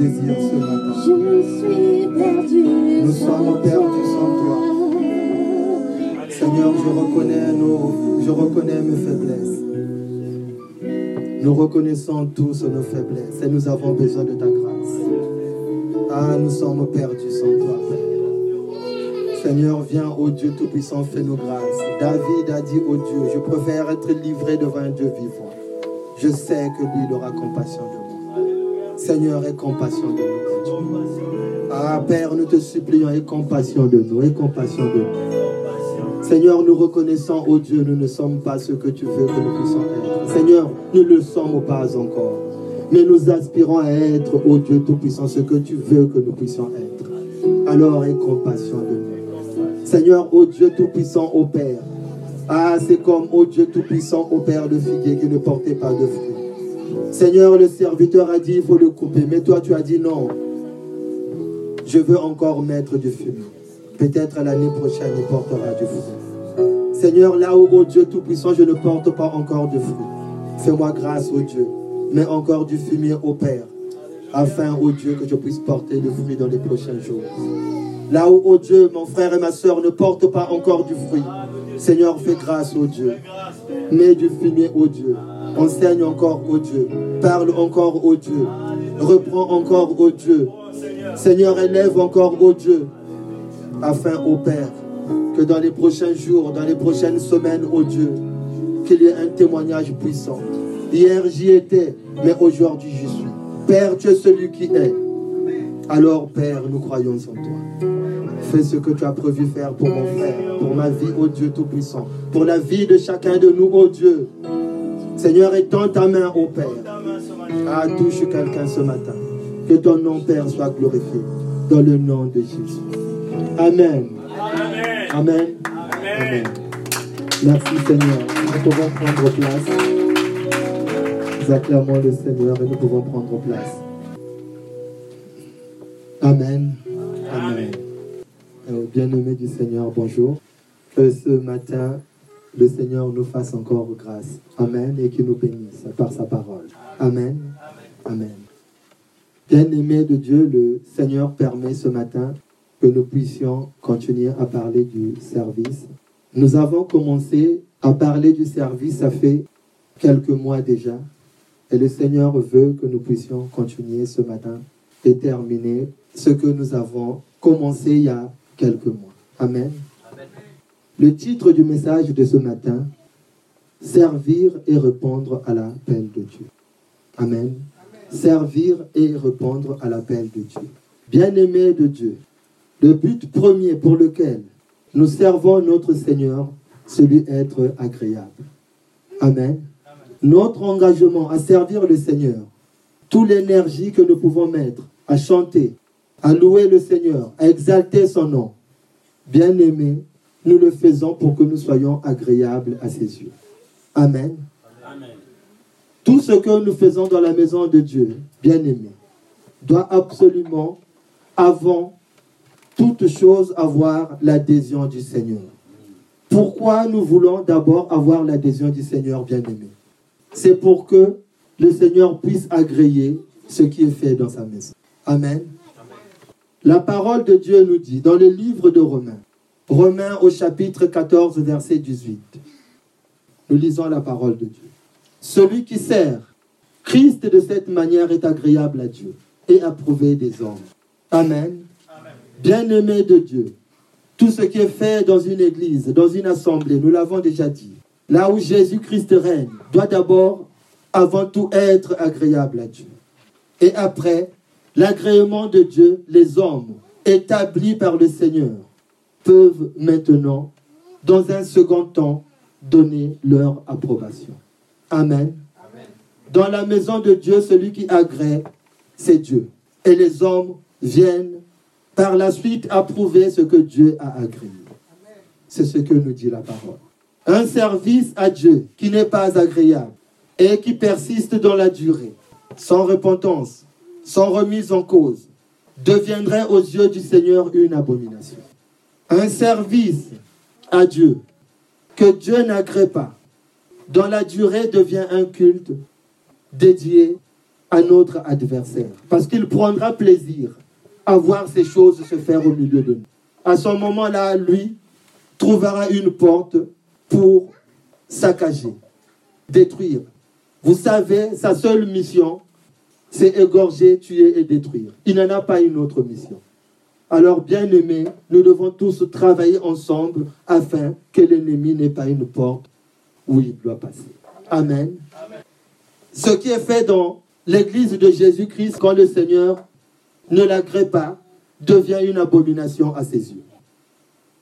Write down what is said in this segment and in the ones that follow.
désirent ce matin. Nous sommes perdus sans toi. Seigneur, je reconnais, nos, je reconnais mes faiblesses. Nous reconnaissons tous nos faiblesses et nous avons besoin de ta grâce. Ah, nous sommes perdus sans toi, Père. Seigneur, viens, ô Dieu Tout-Puissant, fais-nous grâce. David a dit, ô Dieu, je préfère être livré devant un Dieu vivant. Je sais que lui, il aura compassion de moi. Seigneur, aie compassion de nous. Ah, Père, nous te supplions, aie compassion de nous, aie compassion de nous. Seigneur, nous reconnaissons, ô Dieu, nous ne sommes pas ce que tu veux que nous puissions être. Seigneur, nous ne le sommes pas encore. Mais nous aspirons à être, ô Dieu Tout-Puissant, ce que tu veux que nous puissions être. Alors aie compassion de nous. Seigneur, ô Dieu Tout-Puissant, ô Père. Ah, c'est comme, ô Dieu Tout-Puissant, ô Père, le figuier qui ne portait pas de fruits. Seigneur, le serviteur a dit, il faut le couper. Mais toi, tu as dit non. Je veux encore mettre du fumier. Peut-être l'année prochaine, il portera du fruit. Seigneur, là où, ô Dieu Tout-Puissant, je ne porte pas encore de fruit. Fais-moi grâce, ô Dieu. Mets encore du fumier au Père. Afin, ô Dieu, que je puisse porter le fruit dans les prochains jours. Là où, ô Dieu, mon frère et ma soeur ne portent pas encore du fruit. Seigneur, fais grâce, ô Dieu. Mets du fumier, ô Dieu. Enseigne encore, ô Dieu. Parle encore, ô Dieu. Reprends encore, ô Dieu. Seigneur, élève encore, ô Dieu. Afin, ô Père, que dans les prochains jours, dans les prochaines semaines, ô Dieu, qu'il y ait un témoignage puissant. Hier, j'y étais, mais aujourd'hui, j'y suis. Père, tu es celui qui est. Alors, Père, nous croyons en toi. Fais ce que tu as prévu faire pour mon frère, pour ma vie, ô Dieu Tout-Puissant, pour la vie de chacun de nous, ô Dieu. Seigneur, étends ta main, ô Père. Ah, touche quelqu'un ce matin. Que ton nom, Père, soit glorifié. Dans le nom de Jésus. Amen. Amen. Amen. Merci, Seigneur. Nous pouvons prendre place. Nous acclamons le Seigneur et nous pouvons prendre place. Amen. Amen. Euh, Bien-aimés du Seigneur, bonjour. Que ce matin, le Seigneur nous fasse encore grâce. Amen. Et qu'il nous bénisse par sa parole. Amen. Amen. Bien-aimés de Dieu, le Seigneur permet ce matin que nous puissions continuer à parler du service. Nous avons commencé à parler du service, ça fait quelques mois déjà. Et le Seigneur veut que nous puissions continuer ce matin et terminer ce que nous avons commencé il y a quelques mois. Amen. Le titre du message de ce matin, Servir et répondre à l'appel de Dieu. Amen. Servir et répondre à l'appel de Dieu. Bien-aimés de Dieu, le but premier pour lequel nous servons notre Seigneur, c'est lui être agréable. Amen. Notre engagement à servir le Seigneur, toute l'énergie que nous pouvons mettre à chanter, à louer le Seigneur, à exalter son nom, bien aimé, nous le faisons pour que nous soyons agréables à ses yeux. Amen. Tout ce que nous faisons dans la maison de Dieu, bien aimé, doit absolument, avant toute chose, avoir l'adhésion du Seigneur. Pourquoi nous voulons d'abord avoir l'adhésion du Seigneur, bien aimé? C'est pour que le Seigneur puisse agréer ce qui est fait dans sa maison. Amen. La parole de Dieu nous dit dans le livre de Romains, Romains au chapitre 14, verset 18. Nous lisons la parole de Dieu. Celui qui sert Christ de cette manière est agréable à Dieu et approuvé des hommes. Amen. Bien-aimé de Dieu, tout ce qui est fait dans une église, dans une assemblée, nous l'avons déjà dit, là où Jésus-Christ règne, doit d'abord, avant tout, être agréable à Dieu. Et après, l'agrément de Dieu, les hommes établis par le Seigneur peuvent maintenant, dans un second temps, donner leur approbation. Amen. Dans la maison de Dieu, celui qui agrée, c'est Dieu. Et les hommes viennent par la suite approuver ce que Dieu a agréé. C'est ce que nous dit la parole. Un service à Dieu qui n'est pas agréable et qui persiste dans la durée, sans repentance, sans remise en cause, deviendrait aux yeux du Seigneur une abomination. Un service à Dieu que Dieu n'agrée pas, dans la durée devient un culte dédié à notre adversaire. Parce qu'il prendra plaisir à voir ces choses se faire au milieu de nous. À ce moment-là, lui trouvera une porte pour saccager, détruire. Vous savez, sa seule mission, c'est égorger, tuer et détruire. Il n'en a pas une autre mission. Alors, bien aimés, nous devons tous travailler ensemble afin que l'ennemi n'ait pas une porte où il doit passer. Amen. Ce qui est fait dans l'église de Jésus-Christ, quand le Seigneur ne l'agrée pas, devient une abomination à ses yeux.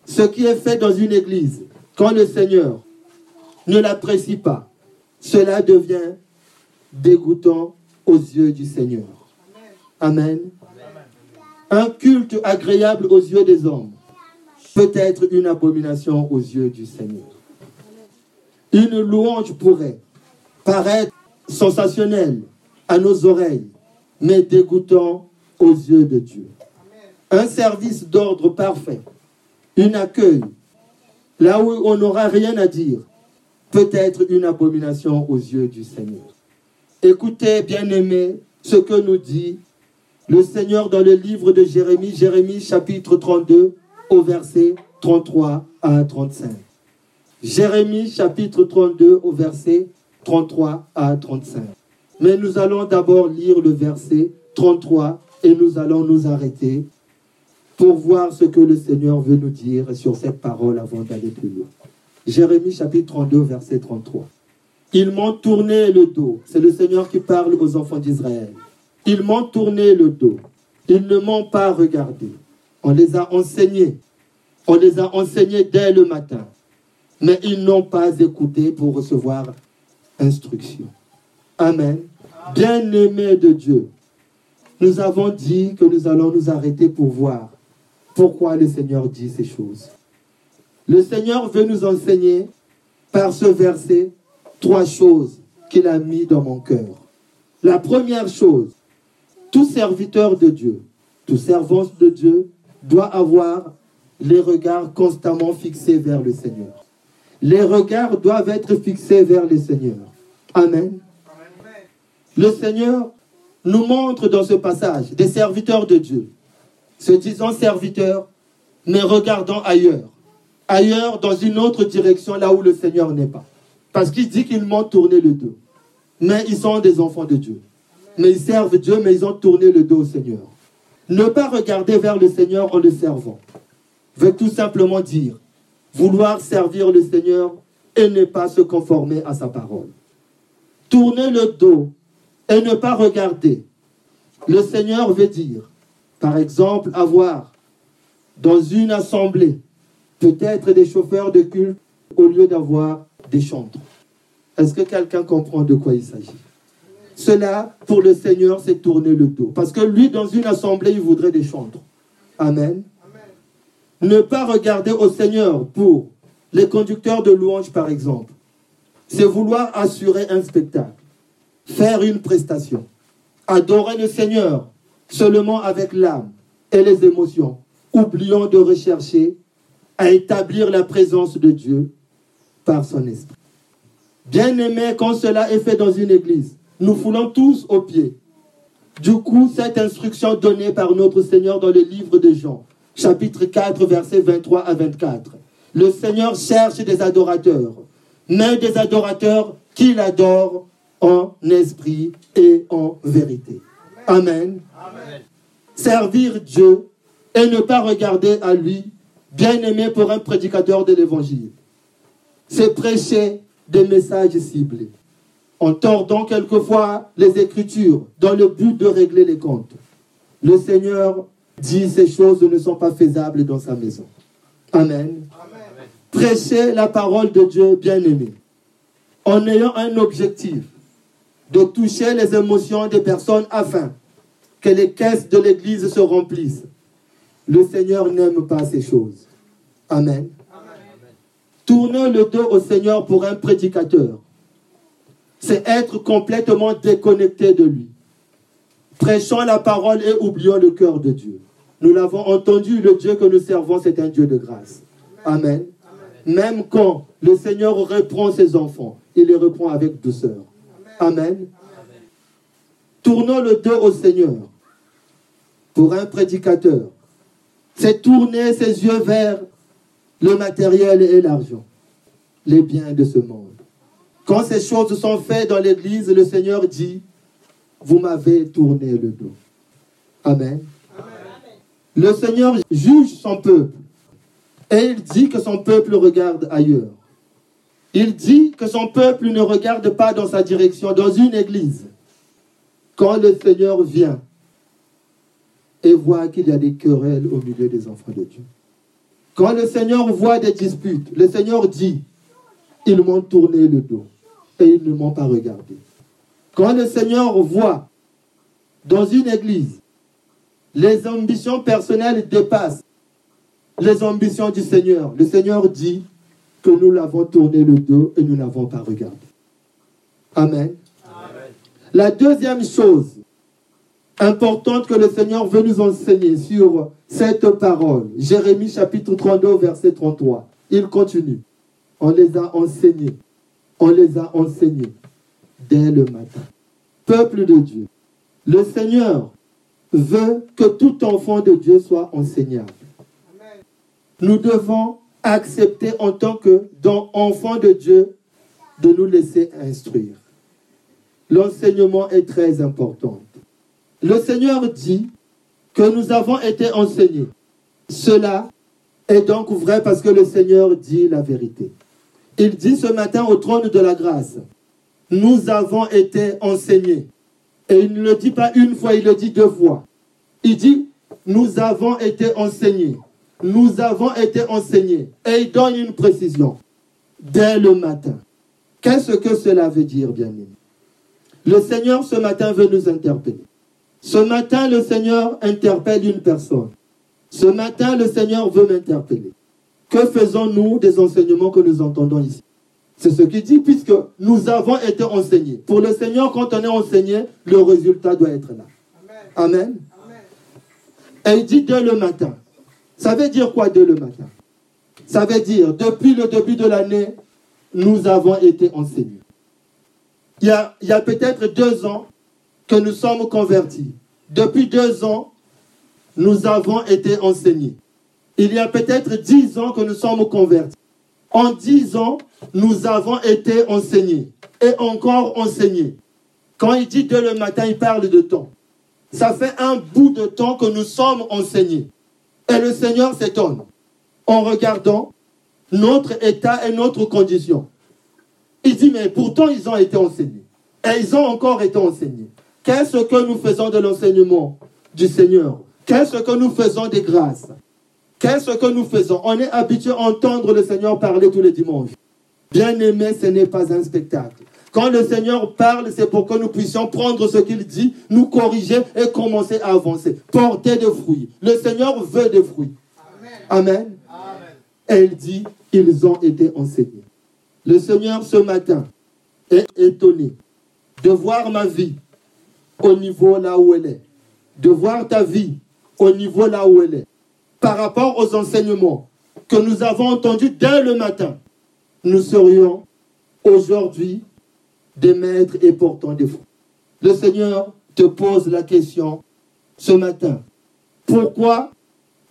Ce qui est fait dans une église, quand le Seigneur ne l'apprécie pas, cela devient dégoûtant aux yeux du Seigneur. Amen. Un culte agréable aux yeux des hommes peut être une abomination aux yeux du Seigneur. Une louange pourrait paraître sensationnelle à nos oreilles, mais dégoûtant aux yeux de Dieu. Un service d'ordre parfait, une accueil, là où on n'aura rien à dire, peut être une abomination aux yeux du Seigneur. Écoutez, bien-aimés, ce que nous dit le Seigneur dans le livre de Jérémie, Jérémie chapitre 32, au verset 33 à 35. Jérémie chapitre 32, au verset 33 à 35. Mais nous allons d'abord lire le verset 33 et nous allons nous arrêter pour voir ce que le Seigneur veut nous dire sur cette parole avant d'aller plus loin. Jérémie chapitre 32, verset 33. Ils m'ont tourné le dos. C'est le Seigneur qui parle aux enfants d'Israël. Ils m'ont tourné le dos. Ils ne m'ont pas regardé. On les a enseignés. On les a enseignés dès le matin. Mais ils n'ont pas écouté pour recevoir instruction. Amen. Bien-aimés de Dieu, nous avons dit que nous allons nous arrêter pour voir pourquoi le Seigneur dit ces choses. Le Seigneur veut nous enseigner par ce verset trois choses qu'il a mis dans mon cœur. La première chose, tout serviteur de Dieu, tout servant de Dieu doit avoir les regards constamment fixés vers le Seigneur. Les regards doivent être fixés vers le Seigneur. Amen. Le Seigneur nous montre dans ce passage des serviteurs de Dieu, se disant serviteurs, mais regardant ailleurs. Ailleurs, dans une autre direction, là où le Seigneur n'est pas. Parce qu'il dit qu'ils m'ont tourné le dos. Mais ils sont des enfants de Dieu. Mais ils servent Dieu, mais ils ont tourné le dos au Seigneur. Ne pas regarder vers le Seigneur en le servant veut tout simplement dire vouloir servir le Seigneur et ne pas se conformer à sa parole. Tourner le dos et ne pas regarder. Le Seigneur veut dire, par exemple, avoir dans une assemblée peut-être des chauffeurs de culte au lieu d'avoir des chantres. Est-ce que quelqu'un comprend de quoi il s'agit? Cela, pour le Seigneur, c'est tourner le dos. Parce que lui, dans une assemblée, il voudrait des chantres. Amen. Ne pas regarder au Seigneur pour les conducteurs de louanges, par exemple. C'est vouloir assurer un spectacle, faire une prestation, adorer le Seigneur seulement avec l'âme et les émotions, oubliant de rechercher à établir la présence de Dieu par son esprit. Bien aimé, quand cela est fait dans une église, nous foulons tous aux pieds. Du coup, cette instruction donnée par notre Seigneur dans le livre de Jean, chapitre 4, versets 23 à 24. Le Seigneur cherche des adorateurs, mais des adorateurs qui l'adorent en esprit et en vérité. Amen. Amen. Servir Dieu et ne pas regarder à lui, bien aimé pour un prédicateur de l'évangile c'est prêcher des messages ciblés, en tordant quelquefois les Écritures dans le but de régler les comptes. Le Seigneur dit ces choses ne sont pas faisables dans sa maison. Amen. Prêcher la parole de Dieu bien-aimé, en ayant un objectif de toucher les émotions des personnes afin que les caisses de l'Église se remplissent. Le Seigneur n'aime pas ces choses. Amen. Tourner le dos au Seigneur pour un prédicateur c'est être complètement déconnecté de lui. Prêchons la parole et oublions le cœur de Dieu. Nous l'avons entendu, le Dieu que nous servons, c'est un Dieu de grâce. Amen. Même quand le Seigneur reprend ses enfants, il les reprend avec douceur. Amen. Tournons le dos au Seigneur. Pour un prédicateur, c'est tourner ses yeux vers le matériel et l'argent, les biens de ce monde. Quand ces choses sont faites dans l'Église, le Seigneur dit, vous m'avez tourné le dos. Amen. Le Seigneur juge son peuple et il dit que son peuple regarde ailleurs. Il dit que son peuple ne regarde pas dans sa direction, dans une église. Quand le Seigneur vient et voit qu'il y a des querelles au milieu des enfants de Dieu. Quand le Seigneur voit des disputes, le Seigneur dit, ils m'ont tourné le dos et ils ne m'ont pas regardé. Quand le Seigneur voit dans une église, les ambitions personnelles dépassent les ambitions du Seigneur. Le Seigneur dit que nous l'avons tourné le dos et nous n'avons pas regardé. Amen. La deuxième chose importante que le Seigneur veut nous enseigner sur cette parole, Jérémie chapitre 32, verset 33, il continue. On les a enseignés. On les a enseignés dès le matin. Peuple de Dieu, le Seigneur veut que tout enfant de Dieu soit enseignable. Nous devons accepter en tant que enfants de Dieu de nous laisser instruire. L'enseignement est très important. Le Seigneur dit que nous avons été enseignés. Cela est donc vrai parce que le Seigneur dit la vérité. Il dit ce matin au trône de la grâce, nous avons été enseignés. Et il ne le dit pas une fois, il le dit deux fois. Il dit, nous avons été enseignés nous avons été enseignés. Et il donne une précision. Dès le matin. Qu'est-ce que cela veut dire, bien-aimé Le Seigneur, ce matin, veut nous interpeller. Ce matin, le Seigneur interpelle une personne. Ce matin, le Seigneur veut m'interpeller. Que faisons-nous des enseignements que nous entendons ici? C'est ce qu'il dit, puisque nous avons été enseignés. Pour le Seigneur, quand on est enseigné, le résultat doit être là. Amen. Et il dit dès le matin. Ça veut dire quoi dès le matin? Ça veut dire, depuis le début de l'année, nous avons été enseignés. Il y a peut-être deux ans que nous sommes convertis. Depuis deux ans, nous avons été enseignés. Il y a peut-être dix ans que nous sommes convertis. En dix ans, nous avons été enseignés et encore enseignés. Quand il dit dès le matin, il parle de temps. Ça fait un bout de temps que nous sommes enseignés. Et le Seigneur s'étonne en regardant notre état et notre condition. Il dit, mais pourtant ils ont été enseignés. Et ils ont encore été enseignés. Qu'est-ce que nous faisons de l'enseignement du Seigneur? Qu'est-ce que nous faisons des grâces? Qu'est-ce que nous faisons? On est habitué à entendre le Seigneur parler tous les dimanches. Bien aimé, ce n'est pas un spectacle. Quand le Seigneur parle, c'est pour que nous puissions prendre ce qu'il dit, nous corriger et commencer à avancer. Porter des fruits. Le Seigneur veut des fruits. Amen. Elle dit, ils ont été enseignés. Le Seigneur ce matin est étonné de voir ma vie au niveau là où elle est. De voir ta vie au niveau là où elle est. Par rapport aux enseignements que nous avons entendus dès le matin, nous serions aujourd'hui des maîtres et portants des fruits. Le Seigneur te pose la question ce matin. Pourquoi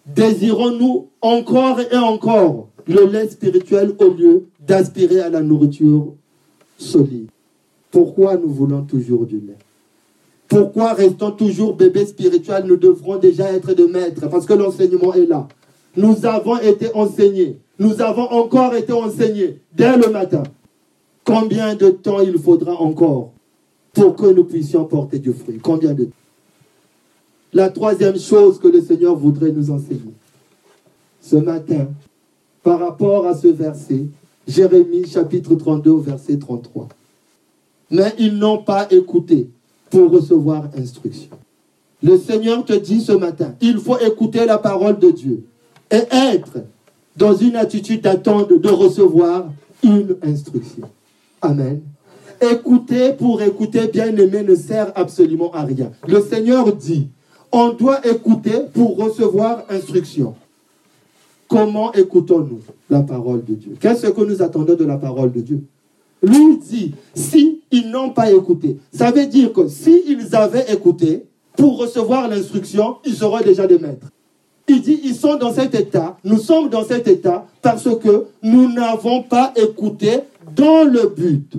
désirons-nous encore et encore le lait spirituel au lieu d'aspirer à la nourriture solide? Pourquoi nous voulons toujours du lait? Pourquoi restons toujours bébés spirituels? Nous devrons déjà être de maîtres parce que l'enseignement est là. Nous avons été enseignés. Nous avons encore été enseignés dès le matin. Combien de temps il faudra encore pour que nous puissions porter du fruit? Combien de temps? La troisième chose que le Seigneur voudrait nous enseigner ce matin, par rapport à ce verset, Jérémie chapitre 32, verset 33. Mais ils n'ont pas écouté pour recevoir instruction. Le Seigneur te dit ce matin, il faut écouter la parole de Dieu et être dans une attitude d'attente de recevoir une instruction. Amen. Écouter pour écouter, bien aimé, ne sert absolument à rien. Le Seigneur dit, on doit écouter pour recevoir instruction. Comment écoutons-nous la parole de Dieu? Qu'est-ce que nous attendons de la parole de Dieu? Lui dit, si n'ont pas écouté, ça veut dire que s'ils avaient écouté, pour recevoir l'instruction, ils seraient déjà des maîtres. Il dit, ils sont dans cet état, nous sommes dans cet état parce que nous n'avons pas écouté dans le but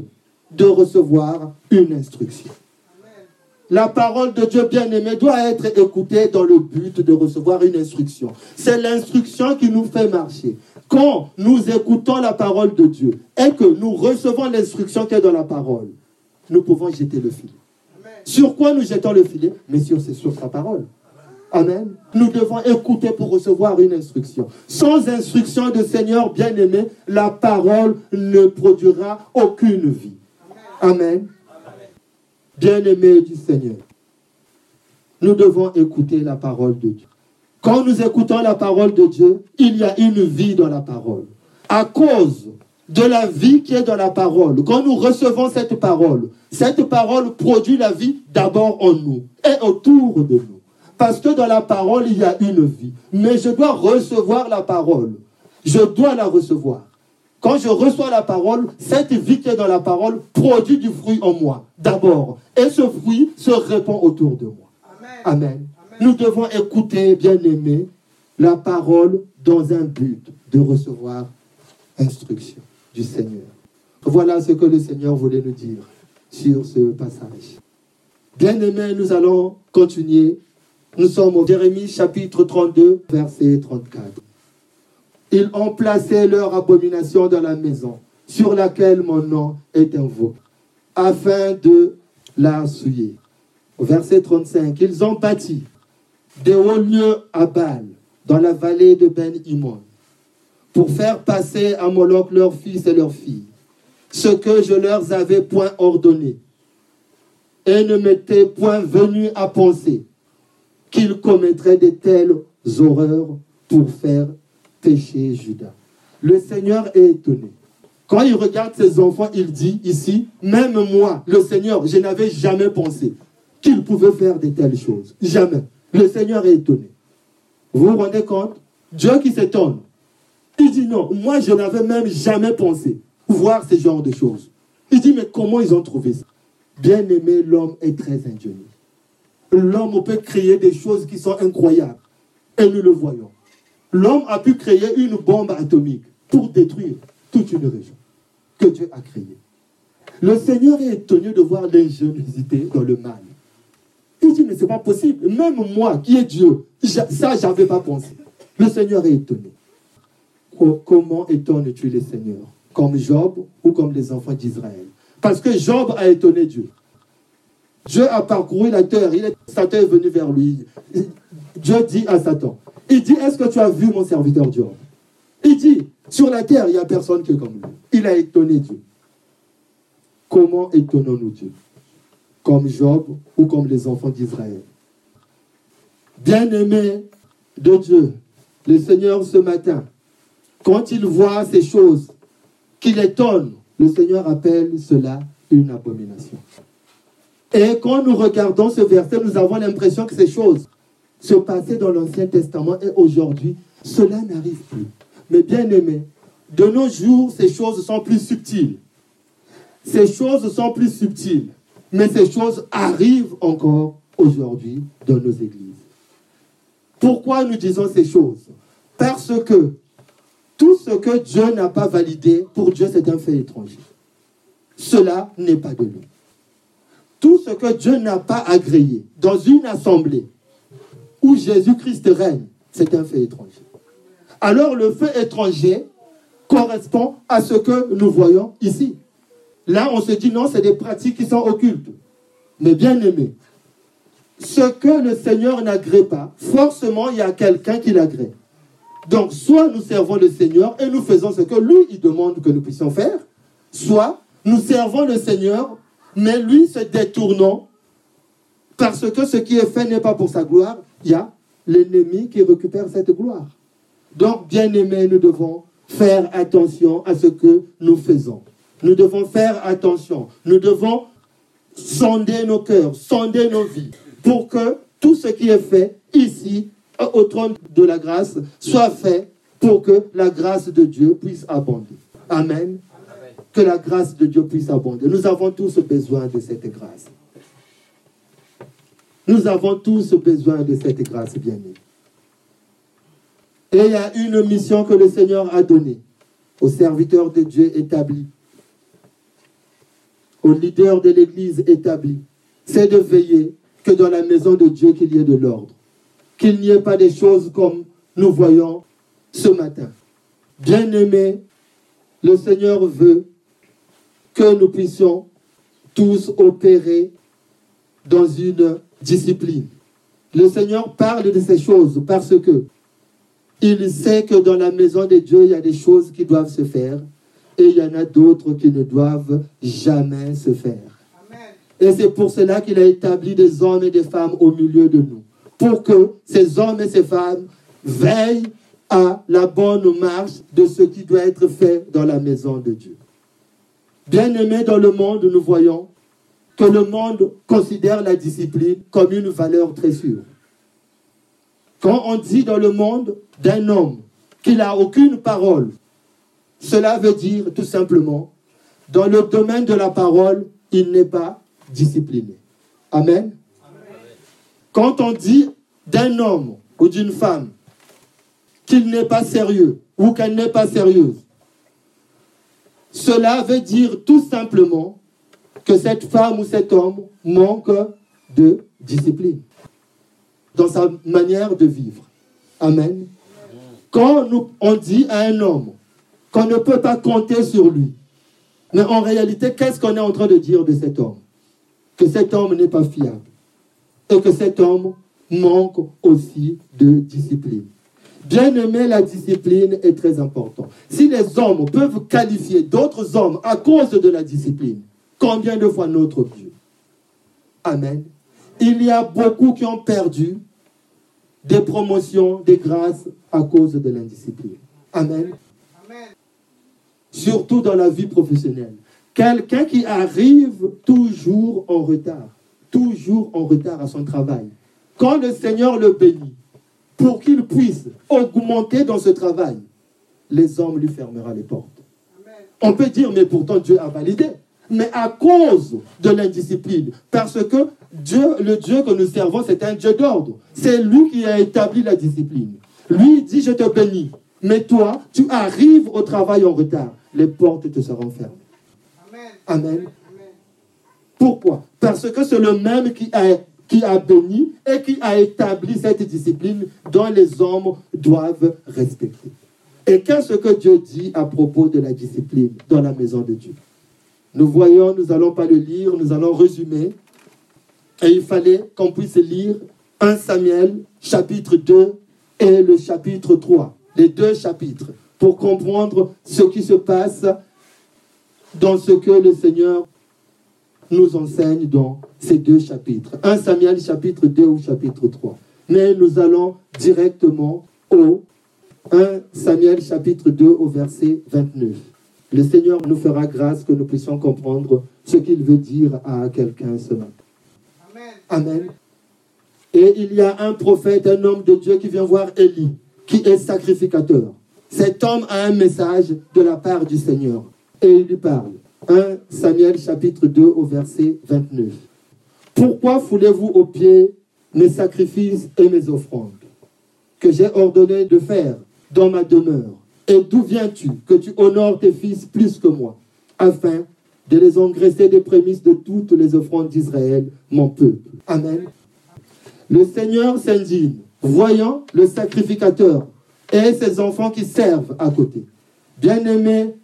de recevoir une instruction. La parole de Dieu bien-aimé doit être écoutée dans le but de recevoir une instruction. C'est l'instruction qui nous fait marcher. Quand nous écoutons la parole de Dieu et que nous recevons l'instruction qui est dans la parole, nous pouvons jeter le filet. Sur quoi nous jetons le filet? Mais sur, c'est sur sa parole. Amen. Nous devons écouter pour recevoir une instruction. Sans instruction de Seigneur bien-aimé, la parole ne produira aucune vie. Amen. Bien-aimé du Seigneur, nous devons écouter la parole de Dieu. Quand nous écoutons la parole de Dieu, il y a une vie dans la parole. À cause de la vie qui est dans la parole, quand nous recevons cette parole, cette parole produit la vie d'abord en nous et autour de nous. Parce que dans la parole, il y a une vie. Mais je dois recevoir la parole. Je dois la recevoir. Quand je reçois la parole, cette vie qui est dans la parole produit du fruit en moi, d'abord. Et ce fruit se répand autour de moi. Amen. Nous devons écouter, bien-aimés, la parole dans un but de recevoir instruction du Seigneur. Voilà ce que le Seigneur voulait nous dire sur ce passage. Bien-aimés, nous allons continuer nous sommes au Jérémie chapitre 32, verset 34. Ils ont placé leur abomination dans la maison sur laquelle mon nom est invoqué, afin de la souiller. Verset 35, ils ont bâti des hauts lieux à Bâle, dans la vallée de Ben Imon, pour faire passer à Moloch leurs fils et leurs filles, ce que je leur avais point ordonné, et ne m'était point venu à penser qu'il commettrait de telles horreurs pour faire pécher Judas. Le Seigneur est étonné. Quand il regarde ses enfants, il dit ici, même moi, le Seigneur, je n'avais jamais pensé qu'il pouvait faire de telles choses. Jamais. Le Seigneur est étonné. Vous vous rendez compte? Dieu qui s'étonne. Il dit non, moi je n'avais même jamais pensé voir ce genre de choses. Il dit mais comment ils ont trouvé ça? Bien aimé, l'homme est très ingénieux l'homme peut créer des choses qui sont incroyables. Et nous le voyons. L'homme a pu créer une bombe atomique pour détruire toute une région que Dieu a créée. Le Seigneur est étonné de voir l'ingéniosité dans le mal. Il dit, mais ce n'est pas possible. Même moi, qui est Dieu, ça, je n'avais pas pensé. Le Seigneur est étonné. Comment étonnes-tu le Seigneur Comme Job ou comme les enfants d'Israël? Parce que Job a étonné Dieu. Dieu a parcouru la terre. Satan est venu vers lui. Dieu dit à Satan, il dit, est-ce que tu as vu mon serviteur Dieu? Il dit, sur la terre, il n'y a personne qui est comme lui. Il a étonné Dieu. Comment étonnons-nous Dieu? Comme Job ou comme les enfants d'Israël Bien-aimé de Dieu, le Seigneur ce matin, quand il voit ces choses qui l'étonnent, le Seigneur appelle cela une abomination. Et quand nous regardons ce verset, nous avons l'impression que ces choses se passaient dans l'Ancien Testament et aujourd'hui, cela n'arrive plus. Mais bien aimé, de nos jours, ces choses sont plus subtiles. Ces choses sont plus subtiles. Mais ces choses arrivent encore aujourd'hui dans nos églises. Pourquoi nous disons ces choses? Parce que tout ce que Dieu n'a pas validé, pour Dieu, c'est un fait étranger. Cela n'est pas de lui tout ce que Dieu n'a pas agréé dans une assemblée où Jésus-Christ règne, c'est un fait étranger. Alors le fait étranger correspond à ce que nous voyons ici. Là, on se dit non, c'est des pratiques qui sont occultes. Mais bien aimé, ce que le Seigneur n'agrée pas, forcément, il y a quelqu'un qui l'agrée. Donc, soit nous servons le Seigneur et nous faisons ce que lui, il demande que nous puissions faire, soit nous servons le Seigneur mais lui se détournant, parce que ce qui est fait n'est pas pour sa gloire, il y a l'ennemi qui récupère cette gloire. Donc, bien aimés, nous devons faire attention à ce que nous faisons. Nous devons faire attention. Nous devons sonder nos cœurs, sonder nos vies, pour que tout ce qui est fait ici, au trône de la grâce, soit fait pour que la grâce de Dieu puisse abonder. Amen. Que la grâce de Dieu puisse abonder. Nous avons tous besoin de cette grâce. Nous avons tous besoin de cette grâce, bien-aimée. Et il y a une mission que le Seigneur a donnée aux serviteurs de Dieu établis, aux leaders de l'Église établis. C'est de veiller que dans la maison de Dieu qu'il y ait de l'ordre. Qu'il n'y ait pas des choses comme nous voyons ce matin. Bien-aimés, le Seigneur veut que nous puissions tous opérer dans une discipline. Le Seigneur parle de ces choses parce que il sait que dans la maison de Dieu, il y a des choses qui doivent se faire et il y en a d'autres qui ne doivent jamais se faire. Et c'est pour cela qu'il a établi des hommes et des femmes au milieu de nous. Pour que ces hommes et ces femmes veillent à la bonne marche de ce qui doit être fait dans la maison de Dieu. Bien aimés dans le monde, nous voyons que le monde considère la discipline comme une valeur très sûre. Quand on dit dans le monde d'un homme qu'il n'a aucune parole, cela veut dire tout simplement, dans le domaine de la parole, il n'est pas discipliné. Amen. Quand on dit d'un homme ou d'une femme qu'il n'est pas sérieux ou qu'elle n'est pas sérieuse, cela veut dire tout simplement que cette femme ou cet homme manque de discipline dans sa manière de vivre. Amen. Quand on dit à un homme qu'on ne peut pas compter sur lui, mais en réalité, qu'est-ce qu'on est en train de dire de cet homme? Que cet homme n'est pas fiable et que cet homme manque aussi de discipline. Bien aimé, la discipline est très importante. Si les hommes peuvent qualifier d'autres hommes à cause de la discipline, combien de fois notre Dieu? Amen. Il y a beaucoup qui ont perdu des promotions, des grâces à cause de l'indiscipline. Amen. Surtout dans la vie professionnelle. Quelqu'un qui arrive toujours en retard, toujours en retard à son travail. Quand le Seigneur le bénit, pour qu'il puisse augmenter dans ce travail, les hommes lui fermeront les portes. On peut dire, mais pourtant Dieu a validé. Mais à cause de l'indiscipline, parce que Dieu, le Dieu que nous servons, c'est un Dieu d'ordre. C'est lui qui a établi la discipline. Lui dit, je te bénis. Mais toi, tu arrives au travail en retard. Les portes te seront fermées. Amen. Pourquoi? Parce que c'est le même qui a, qui a béni et qui a établi cette discipline dont les hommes doivent respecter. Et qu'est-ce que Dieu dit à propos de la discipline dans la maison de Dieu? Nous voyons, nous n'allons pas le lire, nous allons résumer. Et il fallait qu'on puisse lire 1 Samuel chapitre 2 et le chapitre 3, les deux chapitres, pour comprendre ce qui se passe dans ce que le Seigneur nous enseigne dans ces deux chapitres. 1 Samuel chapitre 2 ou chapitre 3. Mais nous allons directement au 1 Samuel chapitre 2 au verset 29. Le Seigneur nous fera grâce que nous puissions comprendre ce qu'il veut dire à quelqu'un ce matin. Amen. Et il y a un prophète, un homme de Dieu qui vient voir Élie, qui est sacrificateur. Cet homme a un message de la part du Seigneur. Et il lui parle. 1 Samuel chapitre 2 au verset 29. Pourquoi foulez-vous aux pieds mes sacrifices et mes offrandes que j'ai ordonné de faire dans ma demeure? Et d'où viens-tu que tu honores tes fils plus que moi, afin de les engraisser des prémices de toutes les offrandes d'Israël, mon peuple Amen. Le Seigneur s'indigne, voyant le sacrificateur et ses enfants qui servent à côté. Bien-aimés,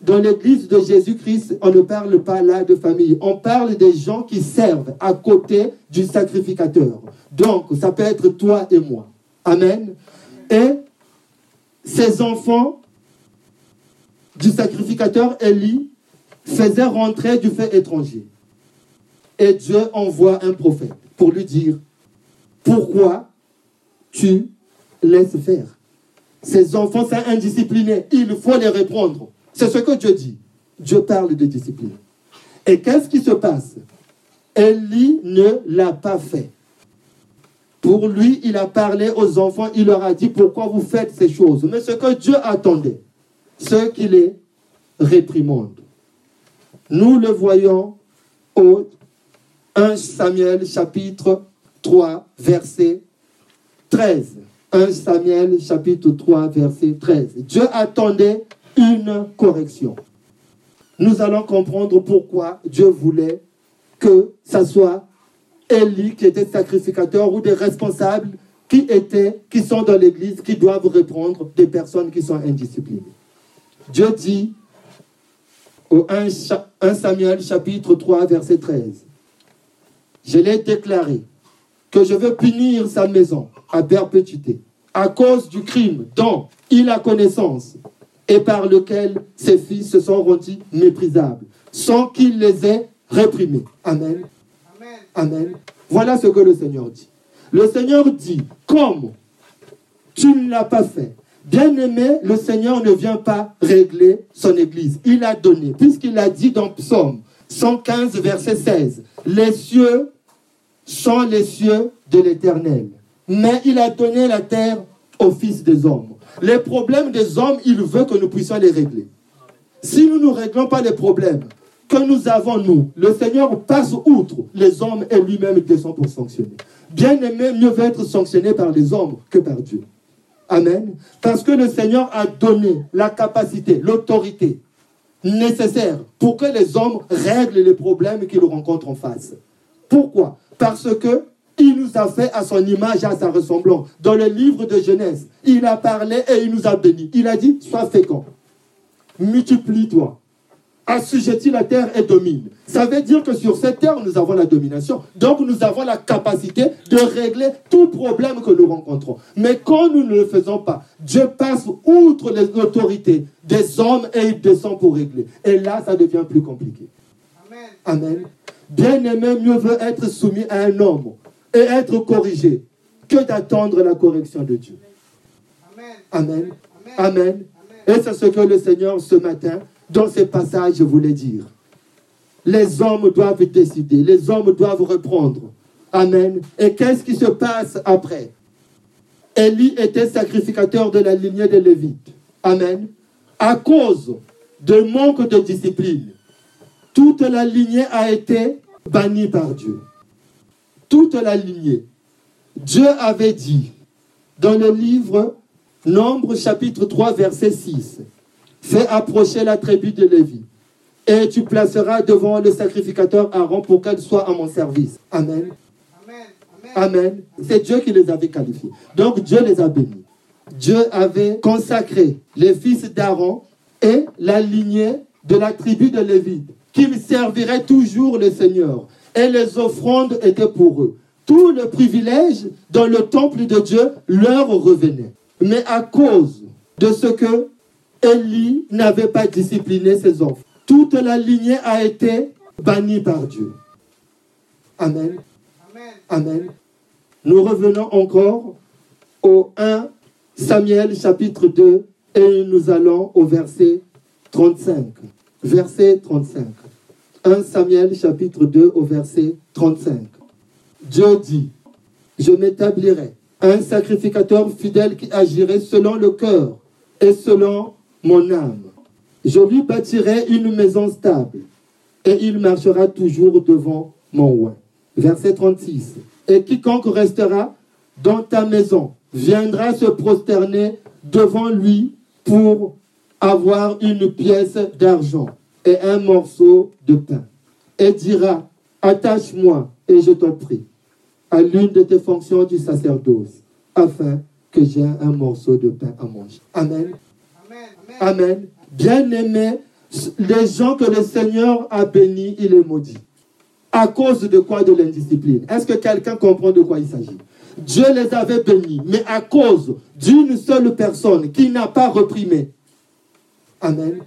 dans l'église de Jésus-Christ, on ne parle pas là de famille. On parle des gens qui servent à côté du sacrificateur. Donc, ça peut être toi et moi. Amen. Et ces enfants du sacrificateur Élie faisaient rentrer du fait étranger. Et Dieu envoie un prophète pour lui dire, pourquoi tu laisses faire? Ces enfants sont indisciplinés. Il faut les reprendre. C'est ce que Dieu dit. Dieu parle de discipline. Et qu'est-ce qui se passe? Élie ne l'a pas fait. Pour lui, il a parlé aux enfants, il leur a dit pourquoi vous faites ces choses. Mais ce que Dieu attendait, ce qu'il les réprimande. Nous le voyons au 1 Samuel chapitre 3, verset 13. 1 Samuel chapitre 3, verset 13. Dieu attendait une correction. Nous allons comprendre pourquoi Dieu voulait que ce soit Élie qui était sacrificateur ou des responsables qui étaient, qui sont dans l'église, qui doivent reprendre des personnes qui sont indisciplinées. Dieu dit au 1 Samuel chapitre 3 verset 13, je l'ai déclaré que je veux punir sa maison à perpétuité à cause du crime dont il a connaissance et par lequel ses fils se sont rendus méprisables, sans qu'il les ait réprimés. Amen. Amen. Voilà ce que le Seigneur dit. Le Seigneur dit, comme tu ne l'as pas fait, bien aimé, le Seigneur ne vient pas régler son Église. Il a donné, puisqu'il a dit dans Psaume 115, verset 16, les cieux sont les cieux de l'Éternel, mais il a donné la terre aux fils des hommes. Les problèmes des hommes, il veut que nous puissions les régler. Si nous ne réglons pas les problèmes que nous avons, nous, le Seigneur passe outre les hommes et lui-même descend pour sanctionner. Bien aimé, mieux va être sanctionné par les hommes que par Dieu. Amen. Parce que le Seigneur a donné la capacité, l'autorité nécessaire pour que les hommes règlent les problèmes qu'ils rencontrent en face. Pourquoi? Parce que il nous a fait à son image à sa ressemblance. Dans le livre de Genèse, il a parlé et il nous a bénis. Il a dit, sois fécond, multiplie-toi, assujettis la terre et domine. Ça veut dire que sur cette terre, nous avons la domination. Donc nous avons la capacité de régler tout problème que nous rencontrons. Mais quand nous ne le faisons pas, Dieu passe outre les autorités des hommes et il descend pour régler. Et là, ça devient plus compliqué. Amen. Amen. Bien aimé, mieux veut être soumis à un homme et être corrigé que d'attendre la correction de Dieu. Amen. Amen. Et c'est ce que le Seigneur ce matin, dans ces passages, voulait dire. Les hommes doivent décider, les hommes doivent reprendre. Amen. Et qu'est-ce qui se passe après? Élie était sacrificateur de la lignée des Lévites. Amen. À cause de manque de discipline, toute la lignée a été bannie par Dieu toute la lignée. Dieu avait dit dans le livre Nombre chapitre 3 verset 6, Fais approcher la tribu de Lévi et tu placeras devant le sacrificateur Aaron pour qu'elle soit à mon service. Amen. Amen. C'est Dieu qui les avait qualifiés. Donc Dieu les a bénis. Dieu avait consacré les fils d'Aaron et la lignée de la tribu de Lévi, qu'ils serviraient toujours le Seigneur et les offrandes étaient pour eux. Tout le privilège dans le temple de Dieu leur revenait. Mais à cause de ce que Élie n'avait pas discipliné ses enfants, toute la lignée a été bannie par Dieu. Amen. Amen. Nous revenons encore au 1 Samuel chapitre 2 et nous allons au verset 35. Verset 35. 1 Samuel chapitre 2 au verset 35. Dieu dit, je m'établirai un sacrificateur fidèle qui agirait selon le cœur et selon mon âme. Je lui bâtirai une maison stable et il marchera toujours devant mon oin. Verset 36. Et quiconque restera dans ta maison viendra se prosterner devant lui pour avoir une pièce d'argent et un morceau de pain. Et dira, attache-moi et je t'en prie à l'une de tes fonctions du sacerdoce, afin que j'ai un morceau de pain à manger. Amen. Amen. Bien aimé, les gens que le Seigneur a bénis, il est maudit. À cause de quoi? De l'indiscipline. Est-ce que quelqu'un comprend de quoi il s'agit? Dieu les avait bénis, mais à cause d'une seule personne qui n'a pas reprimé. Amen.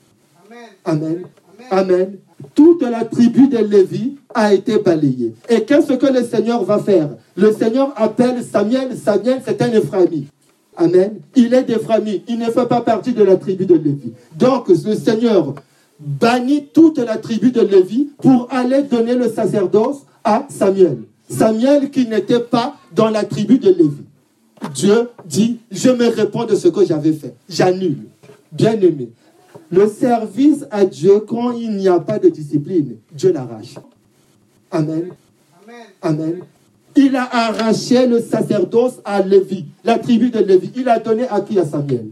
Amen. Amen. Toute la tribu de Lévi a été balayée. Et qu'est-ce que le Seigneur va faire? Le Seigneur appelle Samuel. Samuel, c'est un Ephraimite. Amen. Il est d'Ephraimite. Il ne fait pas partie de la tribu de Lévi. Donc, le Seigneur bannit toute la tribu de Lévi pour aller donner le sacerdoce à Samuel. Samuel qui n'était pas dans la tribu de Lévi. Dieu dit, je me réponds de ce que j'avais fait. J'annule. Bien aimé. Le service à Dieu, quand il n'y a pas de discipline, Dieu l'arrache. Amen. Amen. Il a arraché le sacerdoce à Lévi, la tribu de Lévi. Il a donné à qui à Samuel?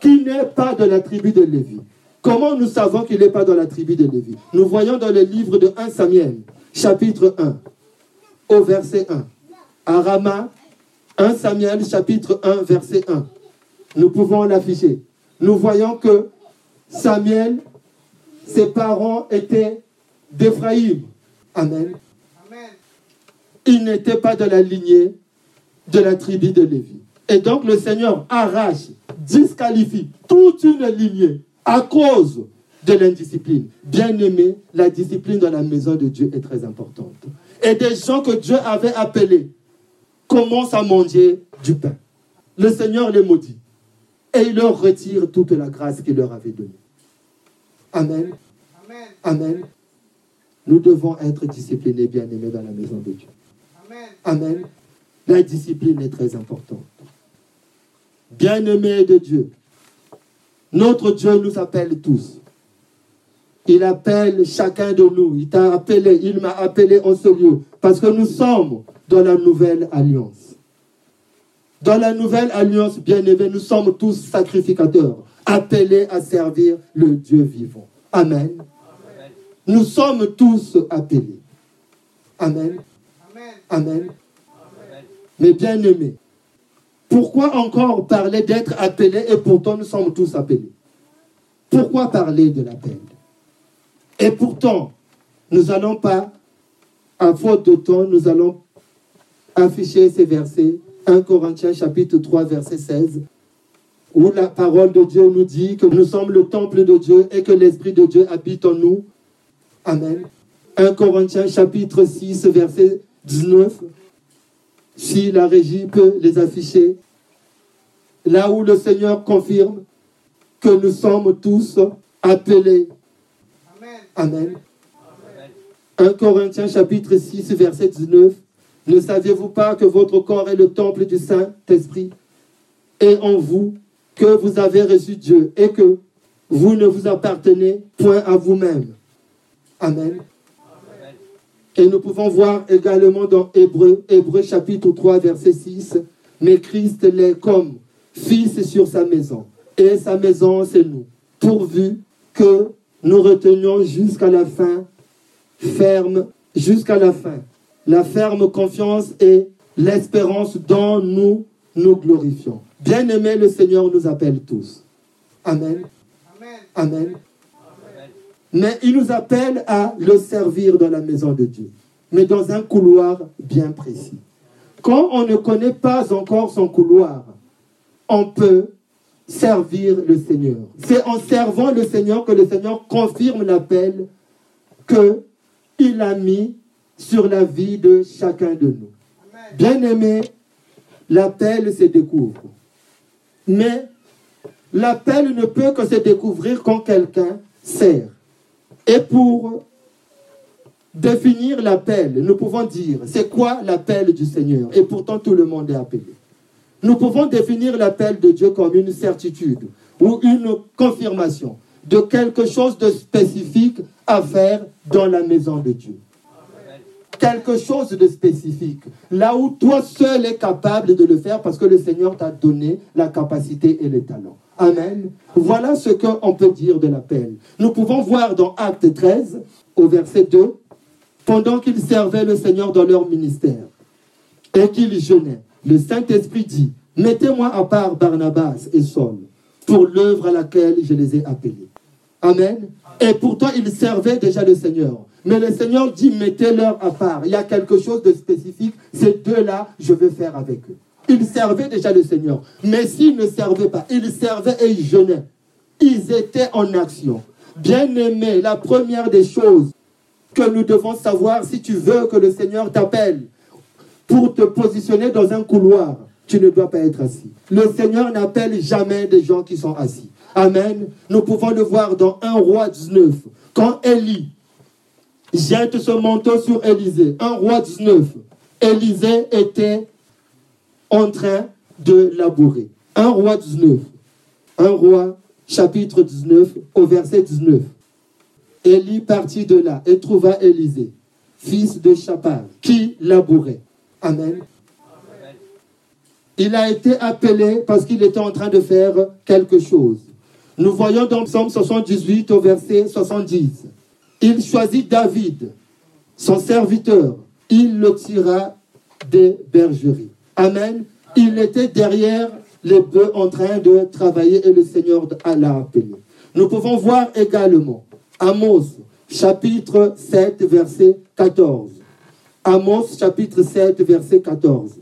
Qui n'est pas de la tribu de Lévi. Comment nous savons qu'il n'est pas dans la tribu de Lévi? Nous voyons dans le livre de 1 Samuel, chapitre 1, au verset 1. À Rama, 1 Samuel, chapitre 1, verset 1. Nous pouvons l'afficher. Nous voyons que Samuel, ses parents étaient d'Éphraïm. Amen. Il n'était pas de la lignée de la tribu de Lévi. Et donc le Seigneur arrache, disqualifie toute une lignée à cause de l'indiscipline. Bien aimé, la discipline dans la maison de Dieu est très importante. Et des gens que Dieu avait appelés commencent à manger du pain. Le Seigneur les maudit. Et il leur retire toute la grâce qu'il leur avait donnée. Amen. Amen. Nous devons être disciplinés, bien-aimés, dans la maison de Dieu. Amen. La discipline est très importante. Bien-aimés de Dieu, notre Dieu nous appelle tous. Il appelle chacun de nous. Il t'a appelé, il m'a appelé en ce lieu. Parce que nous sommes dans la nouvelle alliance. Dans la nouvelle alliance, bien-aimés, nous sommes tous sacrificateurs, appelés à servir le Dieu vivant. Amen. Nous sommes tous appelés. Amen. Amen. Mais bien-aimés, pourquoi encore parler d'être appelés et pourtant nous sommes tous appelés? Pourquoi parler de l'appel? Et pourtant, nous n'allons pas, à faute de temps, nous allons afficher ces versets. 1 Corinthiens chapitre 3 verset 16 où la parole de Dieu nous dit que nous sommes le temple de Dieu et que l'Esprit de Dieu habite en nous. Amen. 1 Corinthiens chapitre 6 verset 19 si la régie peut les afficher, là où le Seigneur confirme que nous sommes tous appelés. Amen. 1 Corinthiens chapitre 6 verset 19. Ne saviez-vous pas que votre corps est le temple du Saint-Esprit et en vous que vous avez reçu Dieu et que vous ne vous appartenez point à vous-même? Amen. Et nous pouvons voir également dans Hébreu, Hébreu chapitre 3, verset 6, mais Christ l'est comme fils sur sa maison. Et sa maison, c'est nous. Pourvu que nous retenions jusqu'à la fin, ferme, jusqu'à la fin, la ferme confiance et l'espérance dont nous nous glorifions. Bien-aimés, le Seigneur nous appelle tous. Amen. Amen. Mais il nous appelle à le servir dans la maison de Dieu, mais dans un couloir bien précis. Quand on ne connaît pas encore son couloir, on peut servir le Seigneur. C'est en servant le Seigneur que le Seigneur confirme l'appel qu'il a mis sur la vie de chacun de nous. Bien aimé, l'appel se découvre. Mais l'appel ne peut que se découvrir quand quelqu'un sert. Et pour définir l'appel, nous pouvons dire, c'est quoi l'appel du Seigneur? Et pourtant, tout le monde est appelé. Nous pouvons définir l'appel de Dieu comme une certitude ou une confirmation de quelque chose de spécifique à faire dans la maison de Dieu. Quelque chose de spécifique. Là où toi seul es capable de le faire parce que le Seigneur t'a donné la capacité et les talents. Amen. Voilà ce qu'on peut dire de l'appel. Nous pouvons voir dans Acte 13, au verset 2, pendant qu'ils servaient le Seigneur dans leur ministère et qu'ils jeûnaient, le Saint-Esprit dit, mettez-moi à part Barnabas et Saul pour l'œuvre à laquelle je les ai appelés. Amen. Et pourtant, ils servaient déjà le Seigneur. Mais le Seigneur dit, mettez-leur à part. Il y a quelque chose de spécifique. Ces deux-là, je veux faire avec eux. Ils servaient déjà le Seigneur. Mais s'ils ne servaient pas, ils servaient et ils jeûnaient. Ils étaient en action. Bien aimé, la première des choses que nous devons savoir si tu veux que le Seigneur t'appelle pour te positionner dans un couloir, tu ne dois pas être assis. Le Seigneur n'appelle jamais des gens qui sont assis. Amen. Nous pouvons le voir dans 1 roi 19. Quand Élie jette ce manteau sur Élisée, 1 roi 19, Élisée était en train de labourer. 1 roi 19. 1 roi chapitre 19 au verset 19. Élie partit de là et trouva Élisée, fils de Shapar, qui labourait. Amen. Il a été appelé parce qu'il était en train de faire quelque chose. Nous voyons dans Psaume 78 au verset 70. Il choisit David, son serviteur. Il le tira des bergeries. Amen. Il était derrière les bœufs en train de travailler et le Seigneur l'a appelé. Nous pouvons voir également Amos chapitre 7 verset 14. Amos chapitre 7 verset 14.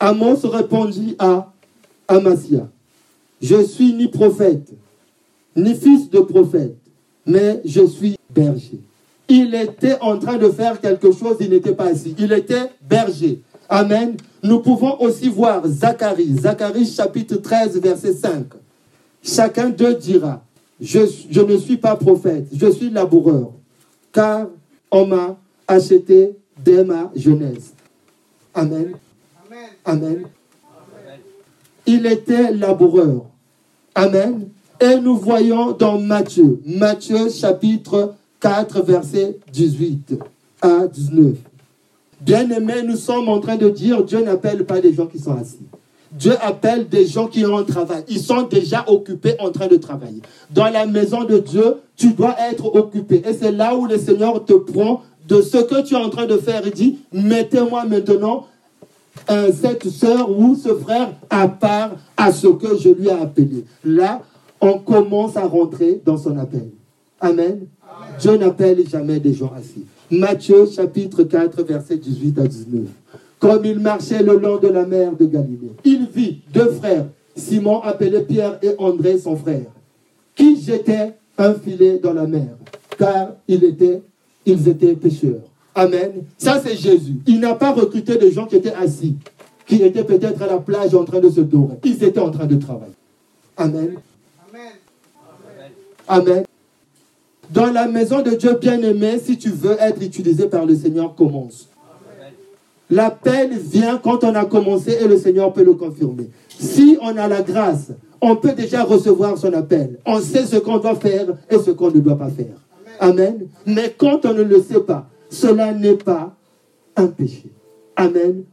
Amos répondit à Amasia, je suis ni prophète, ni fils de prophète, mais je suis berger. Il était en train de faire quelque chose, il n'était pas assis. Il était berger. Amen. Nous pouvons aussi voir Zacharie, Zacharie chapitre 13, verset 5. Chacun d'eux dira, je, je, ne suis pas prophète, je suis laboureur, car on m'a acheté dès ma jeunesse. Amen. Amen. Il était laboureur. Amen. Et nous voyons dans Matthieu, Matthieu chapitre 4, verset 18 à 19. Bien-aimés, nous sommes en train de dire, Dieu n'appelle pas des gens qui sont assis. Dieu appelle des gens qui ont un travail. Ils sont déjà occupés en train de travailler. Dans la maison de Dieu, tu dois être occupé. Et c'est là où le Seigneur te prend de ce que tu es en train de faire. Il dit, mettez-moi maintenant euh, cette soeur ou ce frère à part à ce que je lui ai appelé. Là, on commence à rentrer dans son appel. Amen. Dieu n'appelle jamais des gens assis. Matthieu chapitre 4, verset 18 à 19. Comme il marchait le long de la mer de Galilée, il vit deux frères, Simon appelé Pierre et André son frère, qui jetaient un filet dans la mer, car ils étaient, ils étaient pêcheurs. Amen. Ça, c'est Jésus. Il n'a pas recruté des gens qui étaient assis, qui étaient peut-être à la plage en train de se dorer. Ils étaient en train de travailler. Amen. Amen. Dans la maison de Dieu bien-aimé, si tu veux être utilisé par le Seigneur, commence. L'appel vient quand on a commencé et le Seigneur peut le confirmer. Si on a la grâce, on peut déjà recevoir son appel. On sait ce qu'on doit faire et ce qu'on ne doit pas faire. Amen. Mais quand on ne le sait pas, cela n'est pas un péché. Amen.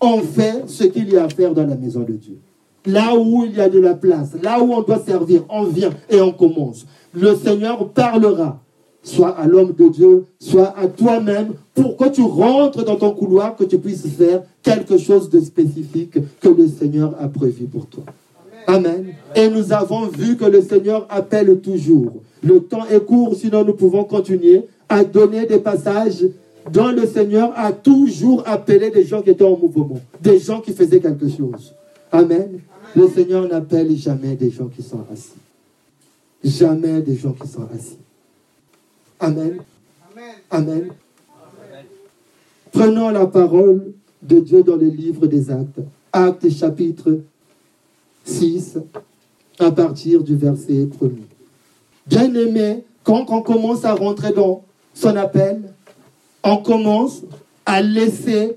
On fait ce qu'il y a à faire dans la maison de Dieu. Là où il y a de la place, là où on doit servir, on vient et on commence. Le Seigneur parlera, soit à l'homme de Dieu, soit à toi-même, pour que tu rentres dans ton couloir, que tu puisses faire quelque chose de spécifique que le Seigneur a prévu pour toi. Amen. Et nous avons vu que le Seigneur appelle toujours. Le temps est court, sinon nous pouvons continuer à donner des passages dont le Seigneur a toujours appelé des gens qui étaient en mouvement, des gens qui faisaient quelque chose. Amen. Le Seigneur n'appelle jamais des gens qui sont assis. Jamais des gens qui sont assis. Amen. Amen. Prenons la parole de Dieu dans le livre des actes. Actes chapitre 6, à partir du verset 1 Bien aimé, quand on commence à rentrer dans son appel, on commence à laisser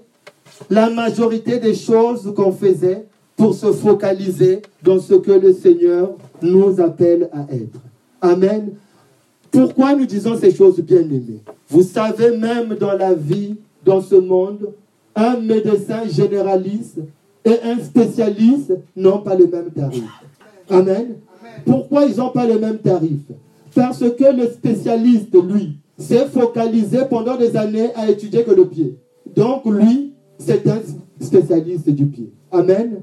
la majorité des choses qu'on faisait pour se focaliser dans ce que le Seigneur nous appelle à être. Amen. Pourquoi nous disons ces choses bien aimées Vous savez, même dans la vie, dans ce monde, un médecin généraliste et un spécialiste n'ont pas le même tarif. Amen. Pourquoi ils n'ont pas le même tarif? Parce que le spécialiste, lui, s'est focalisé pendant des années à étudier que le pied. Donc lui, c'est un spécialiste du pied. Amen.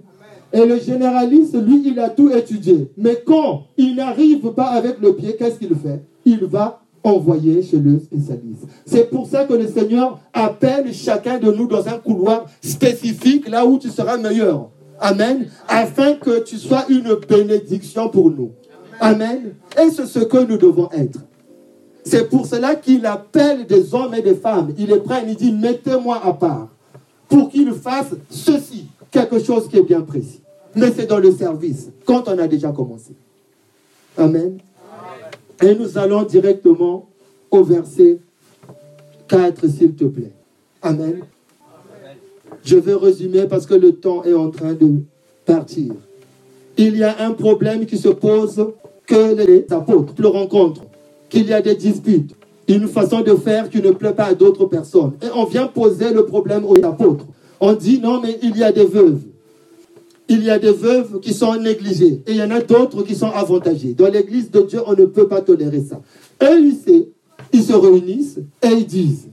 Et le généraliste, lui, il a tout étudié. Mais quand il n'arrive pas avec le pied, qu'est-ce qu'il fait? Il va envoyer chez le spécialiste. C'est pour ça que le Seigneur appelle chacun de nous dans un couloir spécifique, là où tu seras meilleur. Amen. Afin que tu sois une bénédiction pour nous. Amen. Et c'est ce que nous devons être? C'est pour cela qu'il appelle des hommes et des femmes. Il est prêt, il dit, mettez-moi à part pour qu'ils fassent ceci quelque chose qui est bien précis. Mais c'est dans le service, quand on a déjà commencé. Amen. Et nous allons directement au verset 4, s'il te plaît. Amen. Je vais résumer parce que le temps est en train de partir. Il y a un problème qui se pose que les apôtres le rencontrent, qu'il y a des disputes, une façon de faire qui ne plaît pas à d'autres personnes. Et on vient poser le problème aux apôtres. On dit non, mais il y a des veuves. Il y a des veuves qui sont négligées et il y en a d'autres qui sont avantagées. Dans l'église de Dieu, on ne peut pas tolérer ça. Ils, ils se réunissent et ils disent,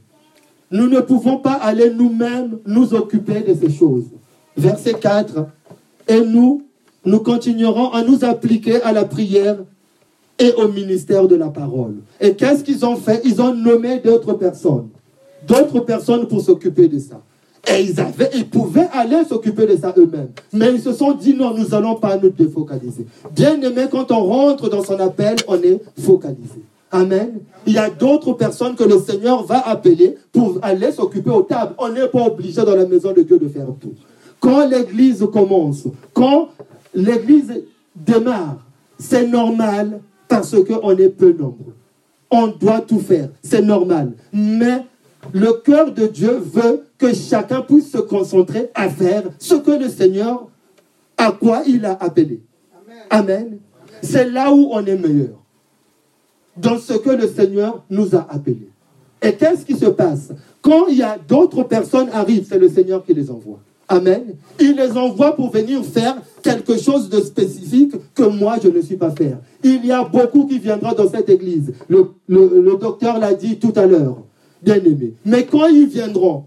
nous ne pouvons pas aller nous-mêmes nous occuper de ces choses. Verset 4. Et nous, nous continuerons à nous appliquer à la prière et au ministère de la parole. Et qu'est-ce qu'ils ont fait? Ils ont nommé d'autres personnes. D'autres personnes pour s'occuper de ça. Et ils, avaient, ils pouvaient aller s'occuper de ça eux-mêmes. Mais ils se sont dit non, nous n'allons pas nous défocaliser. Bien aimé, quand on rentre dans son appel, on est focalisé. Amen. Il y a d'autres personnes que le Seigneur va appeler pour aller s'occuper aux tables. On n'est pas obligé dans la maison de Dieu de faire tout. Quand l'église commence, quand l'église démarre, c'est normal parce qu'on est peu nombreux. On doit tout faire, c'est normal. Mais le cœur de Dieu veut que chacun puisse se concentrer à faire ce que le Seigneur, à quoi il a appelé. Amen. C'est là où on est meilleur. Dans ce que le Seigneur nous a appelés. Et qu'est-ce qui se passe? Quand il y a d'autres personnes arrivent, c'est le Seigneur qui les envoie. Amen. Il les envoie pour venir faire quelque chose de spécifique que moi je ne suis pas faire. Il y a beaucoup qui viendront dans cette église. Le, le docteur l'a dit tout à l'heure, bien aimé. Mais quand ils viendront,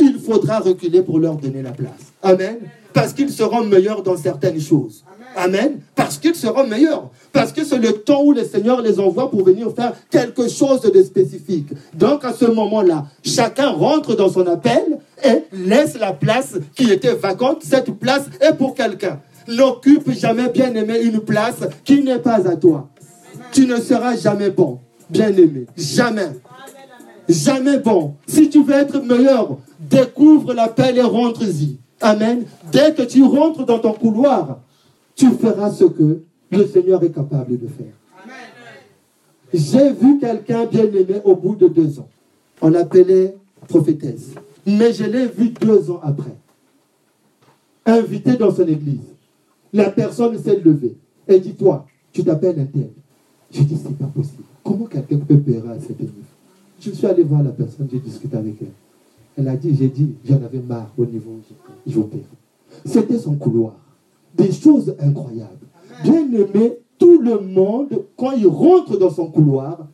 il faudra reculer pour leur donner la place. Amen. Parce qu'ils seront meilleurs dans certaines choses. Amen. Parce qu'ils seront meilleurs. Parce que c'est le temps où le Seigneur les envoie pour venir faire quelque chose de spécifique. Donc à ce moment-là, chacun rentre dans son appel et laisse la place qui était vacante. Cette place est pour quelqu'un. N'occupe jamais, bien aimé, une place qui n'est pas à toi. Tu ne seras jamais bon, bien aimé. Jamais. Jamais bon. Si tu veux être meilleur, découvre l'appel et rentre-y. Amen. Dès que tu rentres dans ton couloir, tu feras ce que le Seigneur est capable de faire. J'ai vu quelqu'un bien aimé au bout de deux ans. On l'appelait prophétesse. Mais je l'ai vu deux ans après. Invité dans son église. La personne s'est levée et dit Toi, tu t'appelles un tel. Je dis C'est pas possible. Comment quelqu'un peut payer à cette niveau Je suis allé voir la personne, j'ai discuté avec elle. Elle a dit J'ai dit, j'en avais marre au niveau j'opérais. C'était son couloir des choses incroyables. Bien aimé, tout le monde, quand il rentre dans son couloir,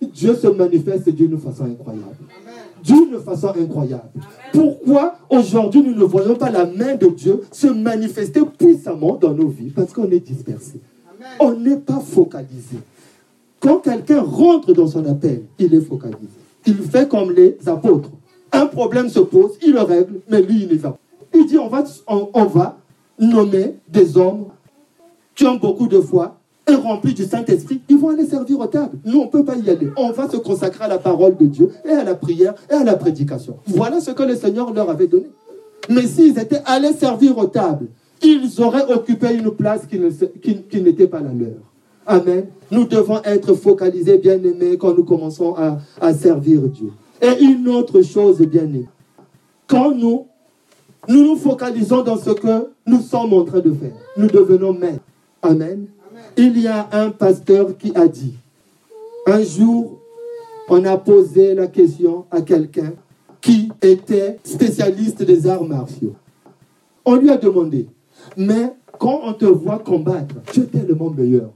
Dieu se manifeste d'une façon incroyable. D'une façon incroyable. Pourquoi aujourd'hui nous ne voyons pas la main de Dieu se manifester puissamment dans nos vies? Parce qu'on est dispersé. On n'est pas focalisé. Quand quelqu'un rentre dans son appel, il est focalisé. Il fait comme les apôtres. Un problème se pose, il le règle, mais lui, il y va. Il dit, on va, on va nommer des hommes qui ont beaucoup de foi et remplis du Saint-Esprit, ils vont aller servir aux tables. Nous, on ne peut pas y aller. On va se consacrer à la parole de Dieu et à la prière et à la prédication. Voilà ce que le Seigneur leur avait donné. Mais s'ils étaient allés servir aux tables, ils auraient occupé une place qui, n'était pas la leur. Amen. Nous devons être focalisés, bien-aimés, quand nous commençons à, à servir Dieu. Et une autre chose, bien-aimés, quand nous nous nous focalisons dans ce que nous sommes en train de faire. Nous devenons maîtres. Amen. Il y a un pasteur qui a dit, un jour, on a posé la question à quelqu'un qui était spécialiste des arts martiaux. On lui a demandé, mais quand on te voit combattre, tu es tellement meilleur.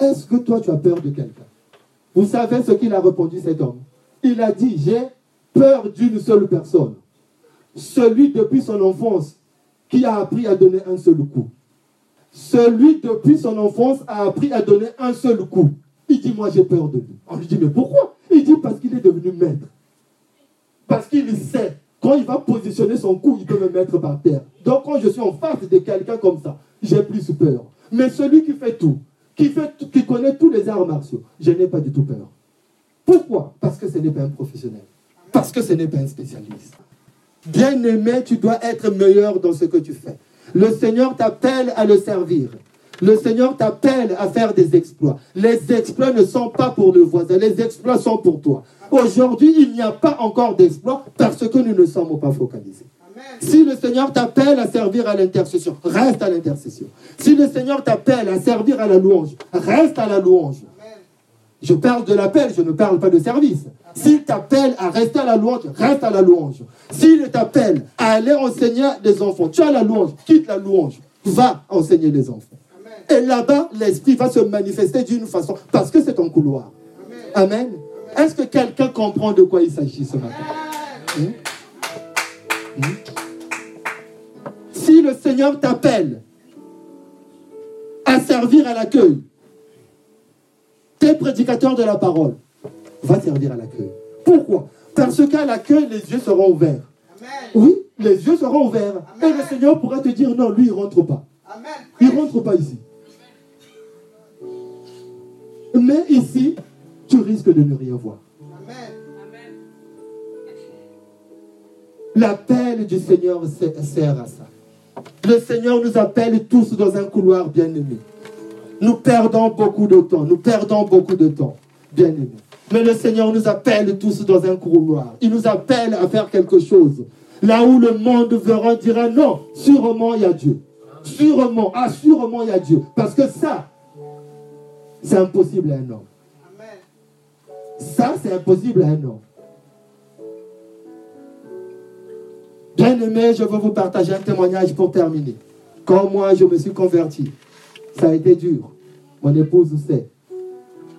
Est-ce que toi tu as peur de quelqu'un? Vous savez ce qu'il a répondu cet homme? Il a dit, j'ai peur d'une seule personne celui depuis son enfance qui a appris à donner un seul coup. Celui depuis son enfance a appris à donner un seul coup. Il dit, moi j'ai peur de lui. On lui dit, mais pourquoi? Il dit, parce qu'il est devenu maître. Parce qu'il sait, quand il va positionner son coup, il peut me mettre par terre. Donc quand je suis en face de quelqu'un comme ça, j'ai plus peur. Mais celui qui fait tout, qui, connaît tous les arts martiaux, je n'ai pas du tout peur. Pourquoi? Parce que ce n'est pas un professionnel. Parce que ce n'est pas un spécialiste. Bien-aimé, tu dois être meilleur dans ce que tu fais. Le Seigneur t'appelle à le servir. Le Seigneur t'appelle à faire des exploits. Les exploits ne sont pas pour le voisin, les exploits sont pour toi. Aujourd'hui, il n'y a pas encore d'exploits parce que nous ne sommes pas focalisés. Si le Seigneur t'appelle à servir à l'intercession, reste à l'intercession. Si le Seigneur t'appelle à servir à la louange, reste à la louange. Je parle de l'appel, je ne parle pas de service. S'il t'appelle à rester à la louange, reste à la louange. S'il t'appelle à aller enseigner des enfants, tu as la louange, quitte la louange, va enseigner les enfants. Et là-bas, l'Esprit va se manifester d'une façon, parce que c'est un couloir. Amen. Est-ce que quelqu'un comprend de quoi il s'agit ce matin? Hmm? Si le Seigneur t'appelle à servir à l'accueil, t'es prédicateur de la parole, va servir à l'accueil. Pourquoi? Parce qu'à l'accueil, les yeux seront ouverts. Oui, les yeux seront ouverts. Et le Seigneur pourra te dire non, lui, il ne rentre pas. Il ne rentre pas ici. Mais ici, tu risques de ne rien voir. L'appel du Seigneur sert à ça. Le Seigneur nous appelle tous dans un couloir bien-aimé. Nous perdons beaucoup de temps. Nous perdons beaucoup de temps, bien-aimé. Mais le Seigneur nous appelle tous dans un couloir. Il nous appelle à faire quelque chose. Là où le monde verra, dira non, sûrement il y a Dieu. Sûrement, ah, sûrement il y a Dieu. Parce que ça, c'est impossible à un homme. Ça, c'est impossible à un homme. Bien aimé, je veux vous partager un témoignage pour terminer. Quand moi, je me suis converti, ça a été dur. Mon épouse sait.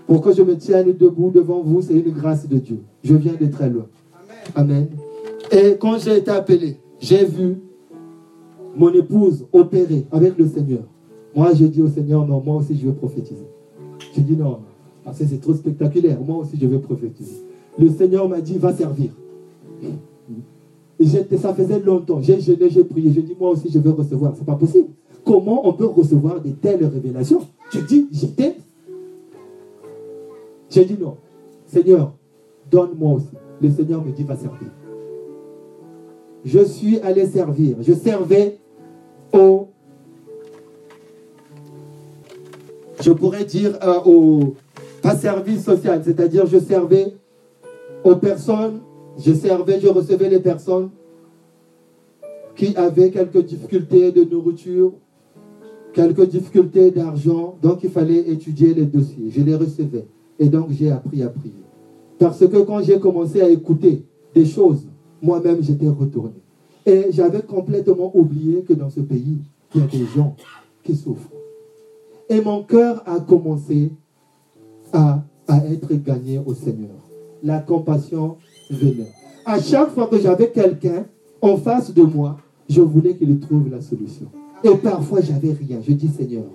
Pour que je me tienne debout devant vous, c'est une grâce de Dieu. Je viens de très loin. Amen. Et quand j'ai été appelé, j'ai vu mon épouse opérer avec le Seigneur. Moi, je dis au Seigneur, non, moi aussi, je veux prophétiser. Je dis non, parce que c'est trop spectaculaire. Moi aussi, je veux prophétiser. Le Seigneur m'a dit, va servir. Ça faisait longtemps. J'ai gêné, j'ai prié. Je dis, moi aussi, je veux recevoir. C'est pas possible. Comment on peut recevoir de telles révélations? Je dis, j'étais. J'ai dit non. Seigneur, donne-moi aussi. Le Seigneur me dit, va servir. Je suis allé servir. Je servais au je pourrais dire euh, au pas service social, c'est-à-dire je servais aux personnes, je servais, je recevais les personnes qui avaient quelques difficultés de nourriture, quelques difficultés d'argent, donc il fallait étudier les dossiers. Je les recevais et donc j'ai appris à prier. Parce que quand j'ai commencé à écouter des choses, moi-même j'étais retourné. Et j'avais complètement oublié que dans ce pays, il y a des gens qui souffrent. Et mon cœur a commencé à, être gagné au Seigneur. La compassion venait. À chaque fois que j'avais quelqu'un en face de moi, je voulais qu'il trouve la solution. Et parfois, j'avais rien. Je dis, Seigneur,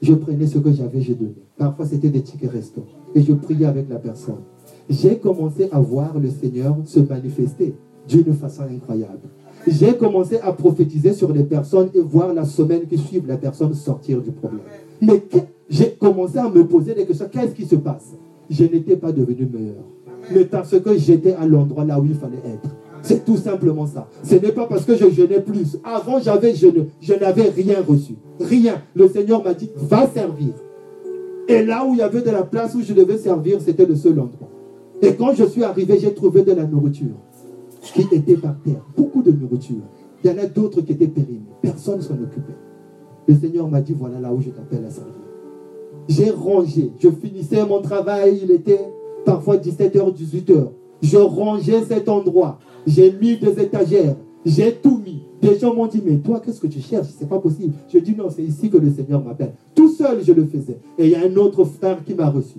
je prenais ce que j'avais, je donnais. Parfois, c'était des tickets resto. Et je priais avec la personne. J'ai commencé à voir le Seigneur se manifester d'une façon incroyable j'ai commencé à prophétiser sur les personnes et voir la semaine qui suit la personne sortir du problème. Mais j'ai commencé à me poser des questions. Qu'est-ce qui se passe? Je n'étais pas devenu meilleur. Mais parce que j'étais à l'endroit là où il fallait être. C'est tout simplement ça. Ce n'est pas parce que je jeûnais plus. Avant, j'avais jeûné. Je n'avais rien reçu. Rien. Le Seigneur m'a dit, va servir. Et là où il y avait de la place où je devais servir, c'était le seul endroit. Et quand je suis arrivé, j'ai trouvé de la nourriture qui étaient par terre, beaucoup de nourriture. Il y en a d'autres qui étaient périmés. Personne ne s'en occupait. Le Seigneur m'a dit, voilà là où je t'appelle à servir. J'ai rangé. Je finissais mon travail, il était parfois 17h, 18h. Je rangeais cet endroit. J'ai mis des étagères. J'ai tout mis. Des gens m'ont dit, mais toi, qu'est-ce que tu cherches? C'est pas possible. Je dis, non, c'est ici que le Seigneur m'appelle. Tout seul, je le faisais. Et il y a un autre frère qui m'a reçu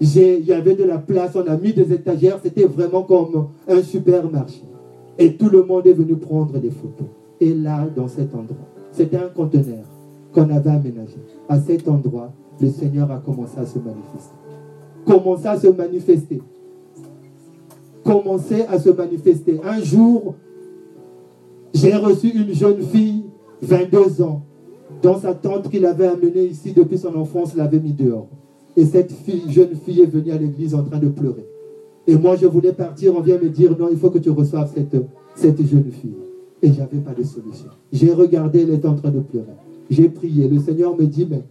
il y avait de la place, on a mis des étagères, c'était vraiment comme un supermarché. Et tout le monde est venu prendre des photos. Et là, dans cet endroit, c'était un conteneur qu'on avait aménagé. À cet endroit, le Seigneur a commencé à se manifester. Commencé à se manifester. Commencé à se manifester. Un jour, j'ai reçu une jeune fille, 22 ans, dont sa tante qu'il avait amenée ici depuis son enfance l'avait mis dehors. Et cette fille, jeune fille est venue à l'église en train de pleurer. Et moi, je voulais partir, on vient me dire, non, il faut que tu reçoives cette, cette jeune fille. Et j'avais pas de solution. J'ai regardé, elle était en train de pleurer. J'ai prié. Le Seigneur me dit, mais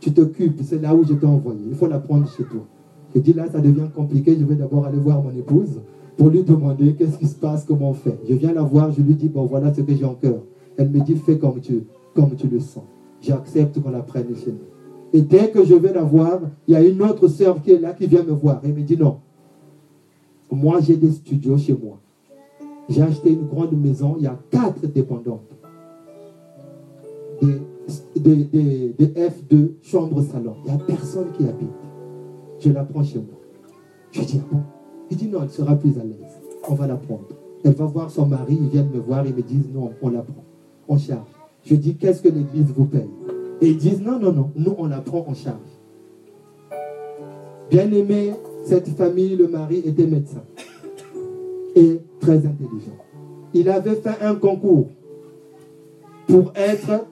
tu t'occupes, c'est là où je t'ai envoyé. Il faut la prendre chez toi. Je dis là, ça devient compliqué. Je vais d'abord aller voir mon épouse pour lui demander qu'est-ce qui se passe, comment on fait. Je viens la voir, je lui dis, bon, voilà ce que j'ai en cœur. Elle me dit, fais comme tu, comme tu le sens. J'accepte qu'on la prenne chez nous. Et dès que je vais la voir, il y a une autre sœur qui est là, qui vient me voir. Elle me dit, non, moi j'ai des studios chez moi. J'ai acheté une grande maison, il y a quatre dépendantes. Des, des, F2 chambre-salon. Il n'y a personne qui habite. Je la prends chez moi. Je dis, ah bon Il dit, non, elle sera plus à l'aise. On va la prendre. Elle va voir son mari, ils viennent me voir, ils me disent, non, on la prend. On charge. Je dis, qu'est-ce que l'Église vous paye? Et ils disent, non, non, non, nous, on la prend en charge. Bien aimé, cette famille, le mari était médecin et très intelligent. Il avait fait un concours pour être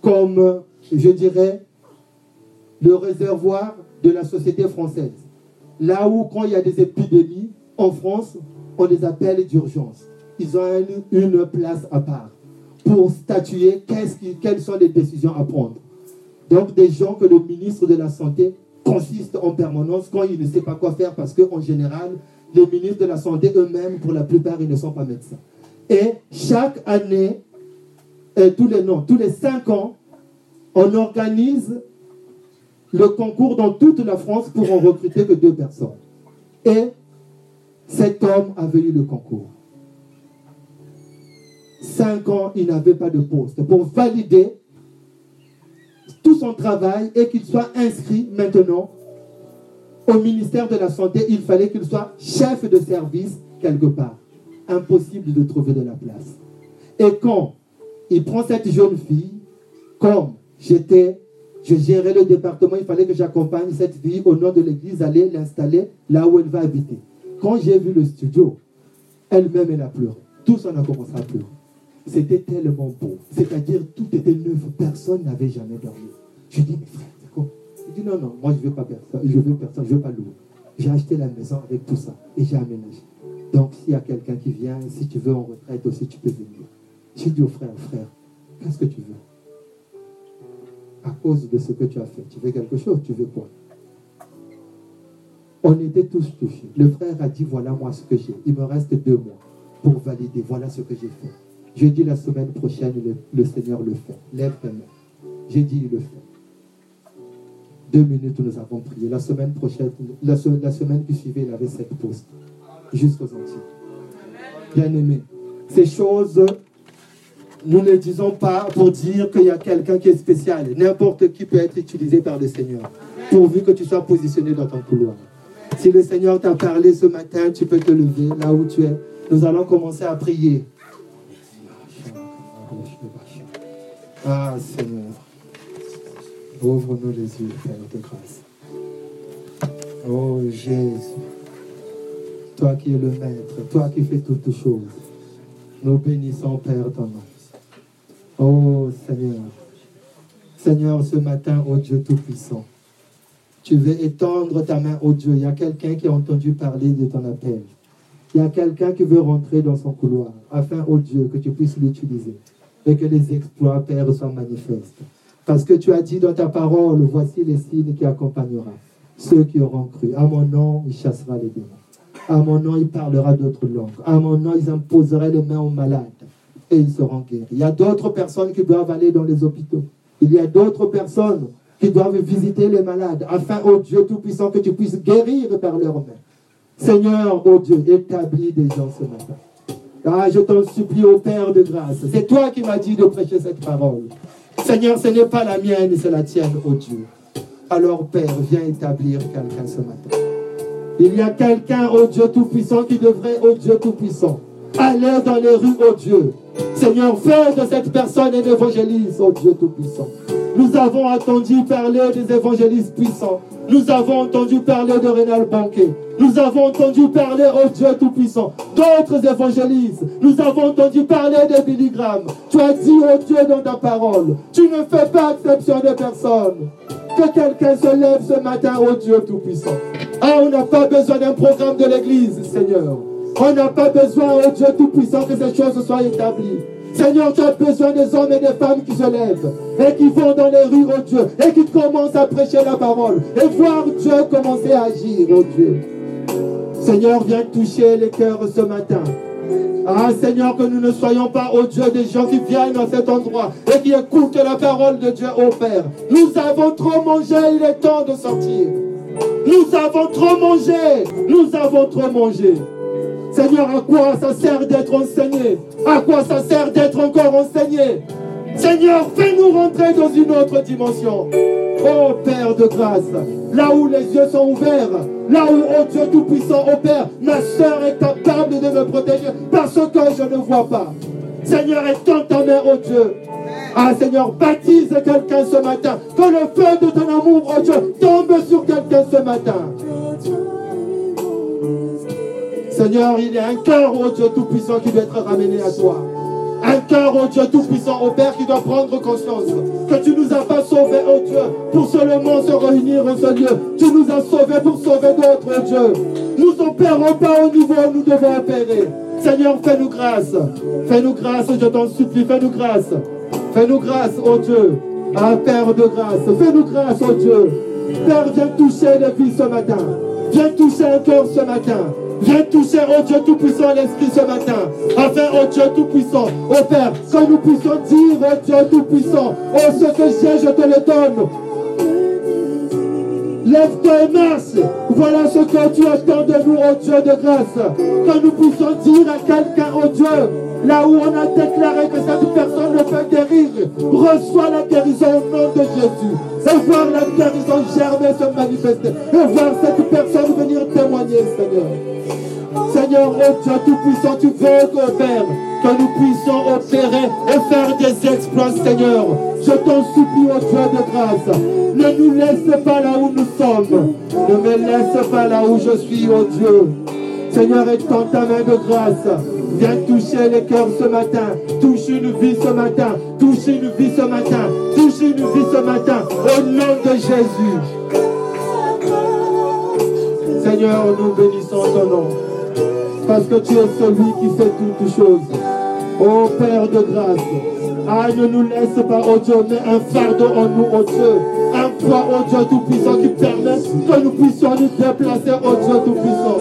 comme, je dirais, le réservoir de la société française. Là où, quand il y a des épidémies, en France, on les appelle d'urgence. Ils ont une, place à part pour statuer quelles sont les décisions à prendre. Donc, des gens que le ministre de la Santé consiste en permanence quand il ne sait pas quoi faire parce qu'en général, les ministres de la Santé eux-mêmes, pour la plupart, ils ne sont pas médecins. Et chaque année, et tous les noms, tous les cinq ans, on organise le concours dans toute la France pour en recruter que deux personnes. Et cet homme avait eu le concours. Cinq ans, il n'avait pas de poste. Pour valider tout son travail et qu'il soit inscrit maintenant au ministère de la Santé, il fallait qu'il soit chef de service quelque part. Impossible de trouver de la place. Et quand il prend cette jeune fille, comme j'étais, je gérais le département, il fallait que j'accompagne cette fille au nom de l'église, aller l'installer là où elle va habiter. Quand j'ai vu le studio, elle-même, elle a pleuré. Tous on a commencé à pleurer. C'était tellement beau. C'est-à-dire, tout était neuf. Personne n'avait jamais dormi. Je dis, mais frère, c'est quoi? Il dit, non, non, moi, je ne veux pas personne. Je veux personne, je ne veux pas louer. J'ai acheté la maison avec tout ça et j'ai aménagé. Donc, s'il y a quelqu'un qui vient, si tu veux en retraite aussi, tu peux venir. J'ai dit au frère, frère, qu'est-ce que tu veux? À cause de ce que tu as fait, tu veux quelque chose, tu veux quoi? On était tous touchés. Le frère a dit, voilà moi ce que j'ai. Il me reste deux mois pour valider. Voilà ce que j'ai fait. J'ai dit la semaine prochaine, le, Seigneur le fait. Lève ta. J'ai dit, il le fait. Deux minutes, nous avons prié. La semaine prochaine, la, semaine qui suivait, il avait sept postes. Jusqu'aux Antilles. Bien aimé. Ces choses, nous ne disons pas pour dire qu'il y a quelqu'un qui est spécial. N'importe qui peut être utilisé par le Seigneur. Pourvu que tu sois positionné dans ton couloir. Si le Seigneur t'a parlé ce matin, tu peux te lever là où tu es. Nous allons commencer à prier. Ah Seigneur, ouvre-nous les yeux, Père de grâce. Oh Jésus, toi qui es le Maître, toi qui fais toutes choses, nous bénissons Père ton nom. Seigneur, Seigneur, ce matin, oh Dieu Tout-Puissant, tu veux étendre ta main, oh Dieu. Il y a quelqu'un qui a entendu parler de ton appel. Il y a quelqu'un qui veut rentrer dans son couloir, afin, oh Dieu, que tu puisses l'utiliser et que les exploits, Père, soient manifestes. Parce que tu as dit dans ta parole, voici les signes qui accompagneront ceux qui auront cru. À mon nom, il chassera les démons. À mon nom, il parlera d'autres langues. À mon nom, ils imposeraient les mains aux malades et ils seront guéris. Il y a d'autres personnes qui doivent aller dans les hôpitaux. Il y a d'autres personnes qui doivent visiter les malades, afin, ô Dieu Tout-Puissant, que tu puisses guérir par leurs mains. Seigneur, ô Dieu, établis des gens ce matin. Ah, je t'en supplie au Père de grâce. C'est toi qui m'as dit de prêcher cette parole. Seigneur, ce n'est pas la mienne, c'est la tienne, ô Dieu. Alors, Père, viens établir quelqu'un ce matin. Il y a quelqu'un, ô Dieu Tout-Puissant, qui devrait, ô Dieu Tout-Puissant, aller dans les rues, ô Dieu. Seigneur, fais de cette personne un évangéliste, ô Dieu Tout-Puissant. Nous avons entendu parler des évangélistes puissants. Nous avons entendu parler de Rénal Banquet. Nous avons entendu parler au Dieu Tout-Puissant. D'autres évangélistes. Nous avons entendu parler de Billy Tu as dit au Dieu dans ta parole. Tu ne fais pas exception de personne. Que quelqu'un se lève ce matin au Dieu Tout-Puissant. Ah, on n'a pas besoin d'un programme de l'Église, Seigneur. On n'a pas besoin, oh Dieu Tout-Puissant, que ces choses soient établies. Seigneur, tu as besoin des hommes et des femmes qui se lèvent et qui vont dans les rues, oh Dieu, et qui commencent à prêcher la parole et voir Dieu commencer à agir, oh Dieu. Seigneur, viens toucher les cœurs ce matin. Ah Seigneur, que nous ne soyons pas, oh Dieu, des gens qui viennent à cet endroit et qui écoutent la parole de Dieu, oh Père. Nous avons trop mangé, il est temps de sortir. Nous avons trop mangé, nous avons trop mangé. Seigneur, à quoi ça sert d'être enseigné? À quoi ça sert d'être encore enseigné? Seigneur, fais-nous rentrer dans une autre dimension. Oh Père de grâce, là où les yeux sont ouverts, là où, oh Dieu Tout-Puissant, oh Père, ma soeur est capable de me protéger parce que je ne vois pas. Seigneur, étends ta main, oh Dieu. Ah Seigneur, baptise quelqu'un ce matin. Que le feu de ton amour, oh Dieu, tombe sur quelqu'un ce matin. Seigneur, il y a un cœur, oh Dieu Tout-Puissant, qui doit être ramené à toi. Un cœur, oh Dieu Tout-Puissant, oh Père, qui doit prendre conscience que tu nous as pas sauvés, oh Dieu, pour seulement se réunir en ce lieu. Tu nous as sauvés pour sauver d'autres, oh Dieu. Nous n'opérons pas au niveau où nous devons opérer. Seigneur, fais-nous grâce. Fais-nous grâce, je t'en supplie, fais-nous grâce. Fais-nous grâce, oh Dieu. Ah, Père de grâce, fais-nous grâce, oh Dieu. Père, viens toucher les vies ce matin. Viens toucher un cœur ce matin. Viens toucher, oh Dieu Tout-Puissant, l'Esprit ce matin. Afin, oh Dieu Tout-Puissant, oh Père, que nous puissions dire, oh Dieu Tout-Puissant, oh ce que j'ai, je te le donne. Lève-toi et marche. Voilà ce que tu attends de nous, oh Dieu de grâce. Que nous puissions dire à quelqu'un, oh Dieu, là où on a déclaré que cette personne ne peut guérir, reçois la guérison au nom de Jésus. Et voir la guérison germer, se manifester. Et voir cette personne venir témoigner, Seigneur. Seigneur, oh Dieu Tout-Puissant, tu veux que, Père, que nous puissions opérer et faire des exploits, Seigneur. Je t'en supplie, oh Dieu de grâce. Ne nous laisse pas là où nous sommes. Ne me laisse pas là où je suis, oh Dieu. Seigneur, étends ta main de grâce. Viens toucher les cœurs ce matin. Touche une vie ce matin. Touche une vie ce matin. Touche une vie ce matin. Au nom de Jésus. Seigneur, nous bénissons ton nom. Parce que tu es celui qui fait toutes choses. Ô Père de grâce. Ne nous laisse pas, oh Dieu, mais un fardeau en nous, oh Dieu. Un poids, oh Dieu Tout-Puissant, qui permet que nous puissions nous déplacer, oh Dieu Tout-Puissant.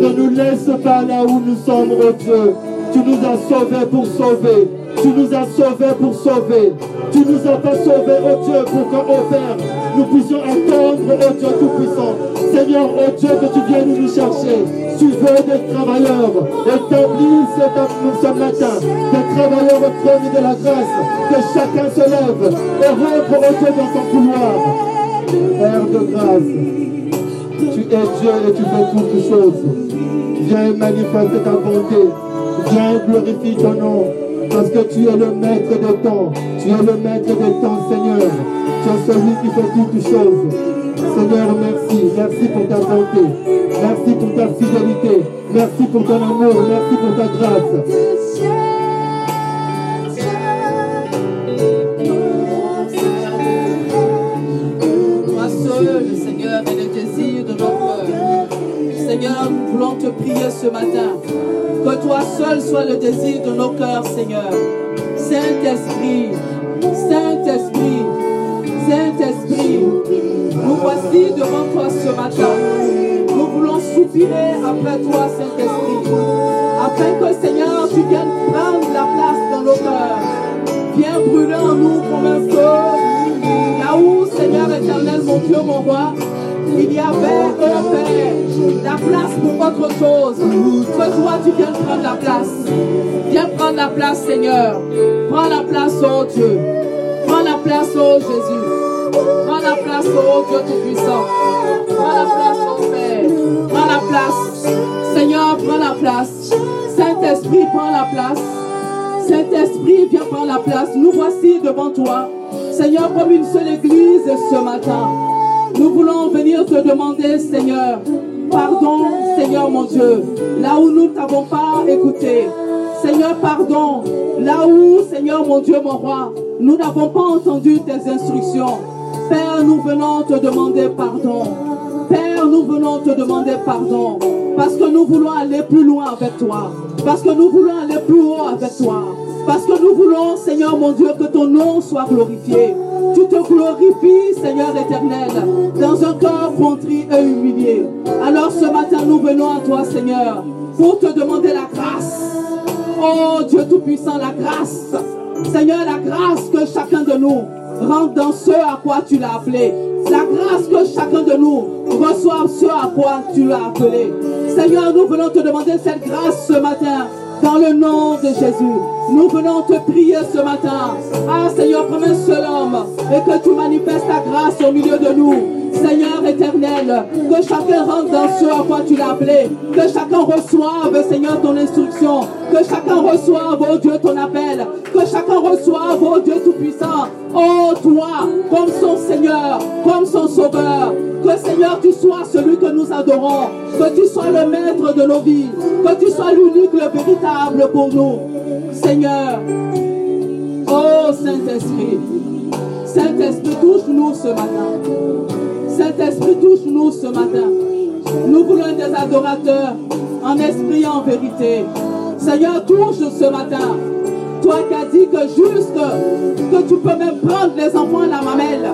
Ne nous laisse pas là où nous sommes, oh Dieu. Tu nous as sauvés pour sauver. Tu nous as sauvés pour sauver. Tu nous as pas sauvés, oh Dieu, pour que, oh Père, nous puissions attendre, oh Dieu Tout-Puissant. Seigneur, oh Dieu, que tu viennes nous chercher. Tu veux des travailleurs. Établis ce matin des travailleurs au trône de la grâce. Que chacun se lève et rentre, oh Dieu, dans son couloir. Père de grâce, tu es Dieu et tu fais toutes choses. Viens manifester ta bonté. Viens glorifier ton nom. Parce que tu es le maître des temps. Tu es le maître des temps, Seigneur. Tu es celui qui fait toutes choses. Seigneur, merci. Merci pour ta bonté. Merci pour ta fidélité. Merci pour ton amour. Merci pour ta grâce. De. Seigneur, nous voulons te prier ce matin. Que toi seul soit le désir de nos cœurs, Seigneur. Saint-Esprit, Saint-Esprit, Saint-Esprit, nous voici devant toi ce matin. Nous voulons soupirer après toi, Saint-Esprit. Afin que, Seigneur, tu viennes prendre la place dans nos cœurs. Viens brûler en nous comme un feu. Là où, Seigneur éternel, mon Dieu, mon roi, il y avait, la place pour autre chose. Que toi, tu viennes prendre la place. Viens prendre la place, Seigneur. Prends la place, oh Dieu. Prends la place, oh Jésus. Prends la place, oh Dieu Tout-Puissant. Prends la place, oh Père. Prends la place. Seigneur, prends la place. Saint-Esprit, prends la place. Saint-Esprit, viens prendre la place. Nous voici devant toi. Seigneur, comme une seule église ce matin. Nous voulons venir te demander, Seigneur, pardon, Seigneur mon Dieu, là où nous ne t'avons pas écouté. Seigneur, pardon, là où, Seigneur mon Dieu, mon roi, nous n'avons pas entendu tes instructions. Père, nous venons te demander pardon. Père, nous venons te demander pardon. Parce que nous voulons aller plus loin avec toi. Parce que nous voulons aller plus haut avec toi. Parce que nous voulons, Seigneur mon Dieu, que ton nom soit glorifié. Tu te glorifies, Seigneur éternel, dans un cœur contrit et humilié. Alors ce matin, nous venons à toi, Seigneur, pour te demander la grâce. Oh Dieu Tout-Puissant, la grâce. Seigneur, la grâce que chacun de nous rentre dans ce à quoi tu l'as appelé. La grâce que chacun de nous reçoive ce à quoi tu l'as appelé. Seigneur, nous venons te demander cette grâce ce matin dans le nom de Jésus. Nous venons te prier ce matin. Ah Seigneur, un seul homme, et que tu manifestes ta grâce au milieu de nous. Seigneur éternel, que chacun rentre dans ce à quoi tu l'as appelé, que chacun reçoive, Seigneur, ton instruction, que chacun reçoive, oh Dieu, ton appel, que chacun reçoive, oh Dieu Tout-Puissant, oh toi, comme son Seigneur, comme son Sauveur, que Seigneur, tu sois celui que nous adorons, que tu sois le maître de nos vies, que tu sois l'unique, le véritable pour nous. Seigneur, oh Saint-Esprit, Saint-Esprit, touche-nous ce matin. Saint-Esprit, touche-nous ce matin. Nous voulons des adorateurs en esprit en vérité. Seigneur, touche ce matin. Toi qui as dit que juste que tu peux même prendre les enfants à la mamelle.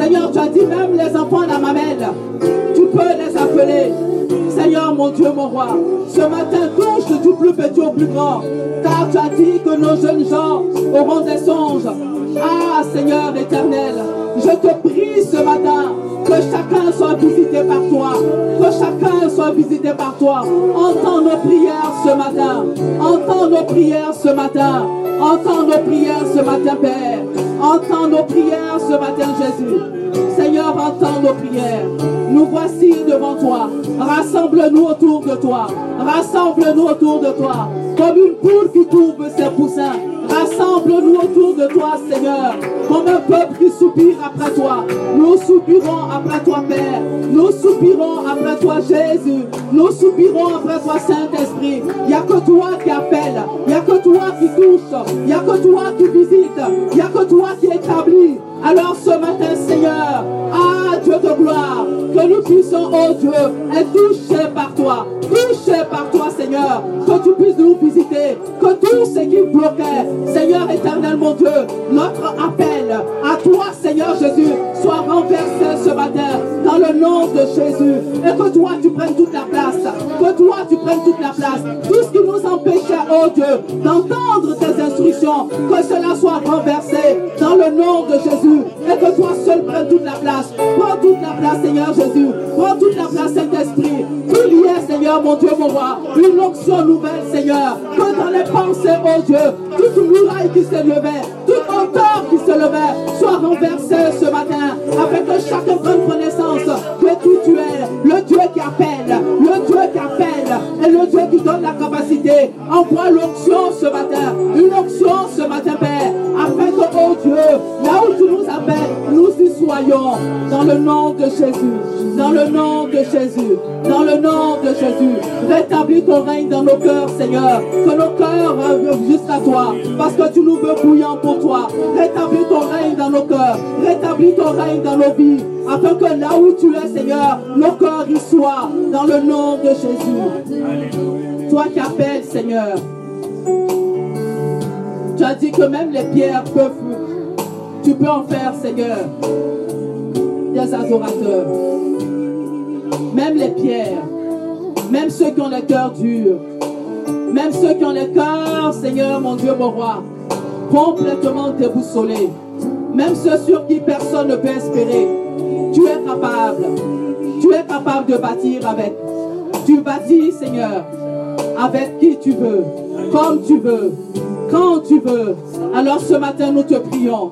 Seigneur, tu as dit même les enfants à la mamelle. Tu peux les appeler. Seigneur, mon Dieu, mon roi, ce matin, touche du plus petit au plus grand. Car tu as dit que nos jeunes gens auront des songes. Ah, Seigneur éternel, je te prie ce matin que chacun soit visité par toi. Que chacun soit visité par toi. Entends nos prières ce matin. Entends nos prières ce matin. Entends nos prières ce matin, Père. Entends nos prières ce matin, Jésus. Seigneur, entends nos prières. Voici devant toi. Rassemble-nous autour de toi. Rassemble-nous autour de toi. Comme une poule qui trouve ses poussins. Rassemble-nous autour de toi, Seigneur, comme un peuple qui soupire après toi. Nous soupirons après toi, Père. Nous soupirons après toi, Jésus. Nous soupirons après toi, Saint-Esprit. Il n'y a que toi qui appelle. Il n'y a que toi qui touche. Il n'y a que toi qui visite. Il n'y a que toi qui établit. Alors ce matin, Seigneur, ah Dieu de gloire, que nous puissions, oh Dieu, être touchés par toi, touchés par toi, Seigneur, que tu puisses nous visiter, que tout ce qui bloquait, Seigneur éternel, mon Dieu, notre appel à toi, Seigneur Jésus, soit renversé ce matin dans le nom de Jésus, et que toi tu prennes toute la place, que toi tu prennes toute la place, tout ce qui nous empêchait, oh Dieu, d'entendre tes instructions, que cela soit renversé dans le nom de Jésus et que toi seul prennes toute la place. Prends toute la place, Seigneur Jésus. Prends toute la place, Saint-Esprit. Qu'il y ait, Seigneur, mon Dieu, mon roi, une onction nouvelle, Seigneur. Que dans les pensées, oh Dieu, toute muraille qui se levait, toute hauteur qui se levait, soit renversée ce matin, afin que chacun prenne connaissance de qui tu es, le Dieu qui appelle, le Dieu qui appelle, et le Dieu qui donne la capacité. Envoie l'onction ce matin, une onction ce matin, Père, que, Dieu, là où tu nous appelles, nous y soyons, dans le nom de Jésus, dans le nom de Jésus, dans le nom de Jésus. Rétablis ton règne dans nos cœurs, Seigneur, que nos cœurs reviennent jusqu'à toi, parce que tu nous veux bouillants pour toi. Rétablis ton règne dans nos cœurs, rétablis ton règne dans nos vies, afin que là où tu es, Seigneur, nos cœurs y soient, dans le nom de Jésus. Toi qui appelles, Seigneur, tu as dit que même les pierres peuvent, tu peux en faire, Seigneur, des adorateurs. Même les pierres, même ceux qui ont le cœur dur, même ceux qui ont le cœur, Seigneur, mon Dieu, mon roi, complètement déboussolés, même ceux sur qui personne ne peut espérer, tu es capable, tu es capable de bâtir avec. Tu bâtis, Seigneur, avec qui tu veux, comme tu veux, quand tu veux. Alors ce matin, nous te prions.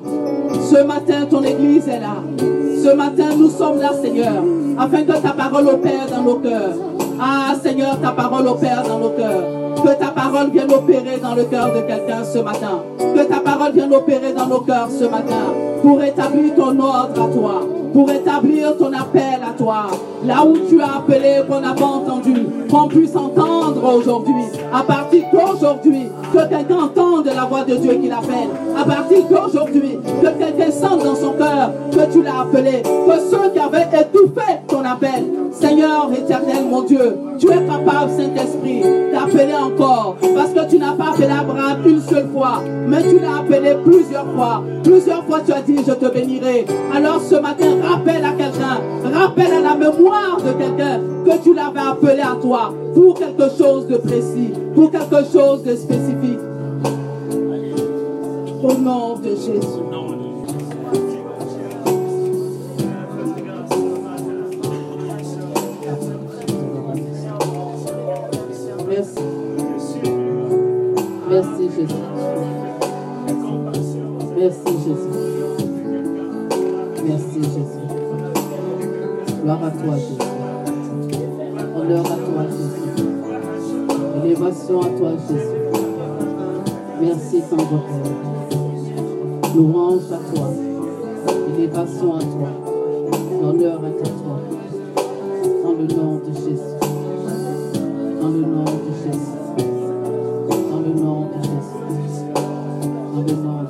Ce matin, ton Église est là. Ce matin, nous sommes là, Seigneur, afin que ta parole opère dans nos cœurs. Ah, Seigneur, ta parole opère dans nos cœurs. Que ta parole vienne opérer dans le cœur de quelqu'un ce matin. Que ta parole vienne opérer dans nos cœurs ce matin. Pour établir ton ordre à toi. Pour établir ton appel à toi. Là où tu as appelé, qu'on n'a pas entendu. Qu'on puisse entendre aujourd'hui. À partir d'aujourd'hui, que quelqu'un entende la voix de Dieu qui l'appelle. À partir d'aujourd'hui, que quelqu'un sente dans son cœur que tu l'as appelé. Que ceux qui avaient étouffé ton appel, Seigneur éternel, mon Dieu, tu es capable, Saint-Esprit, d'appeler encore. Parce que tu n'as pas appelé Abraham une seule fois, mais tu l'as appelé plusieurs fois. Plusieurs fois, tu as dit, je te bénirai. Alors ce matin, rappelle à quelqu'un, rappelle à la mémoire de quelqu'un que tu l'avais appelé à toi pour quelque chose de précis, pour quelque chose de spécifique. Au nom de Jésus. Merci. Merci Jésus. Merci Jésus. Merci Jésus. Gloire à toi Jésus. Honneur à toi Jésus. Élévation à toi Jésus. Merci Père. Louange à toi. Élévation à toi. Honneur à toi. Dans le nom de Jésus. Dans le nom de Jésus. Dans le nom de Jésus. Dans le nom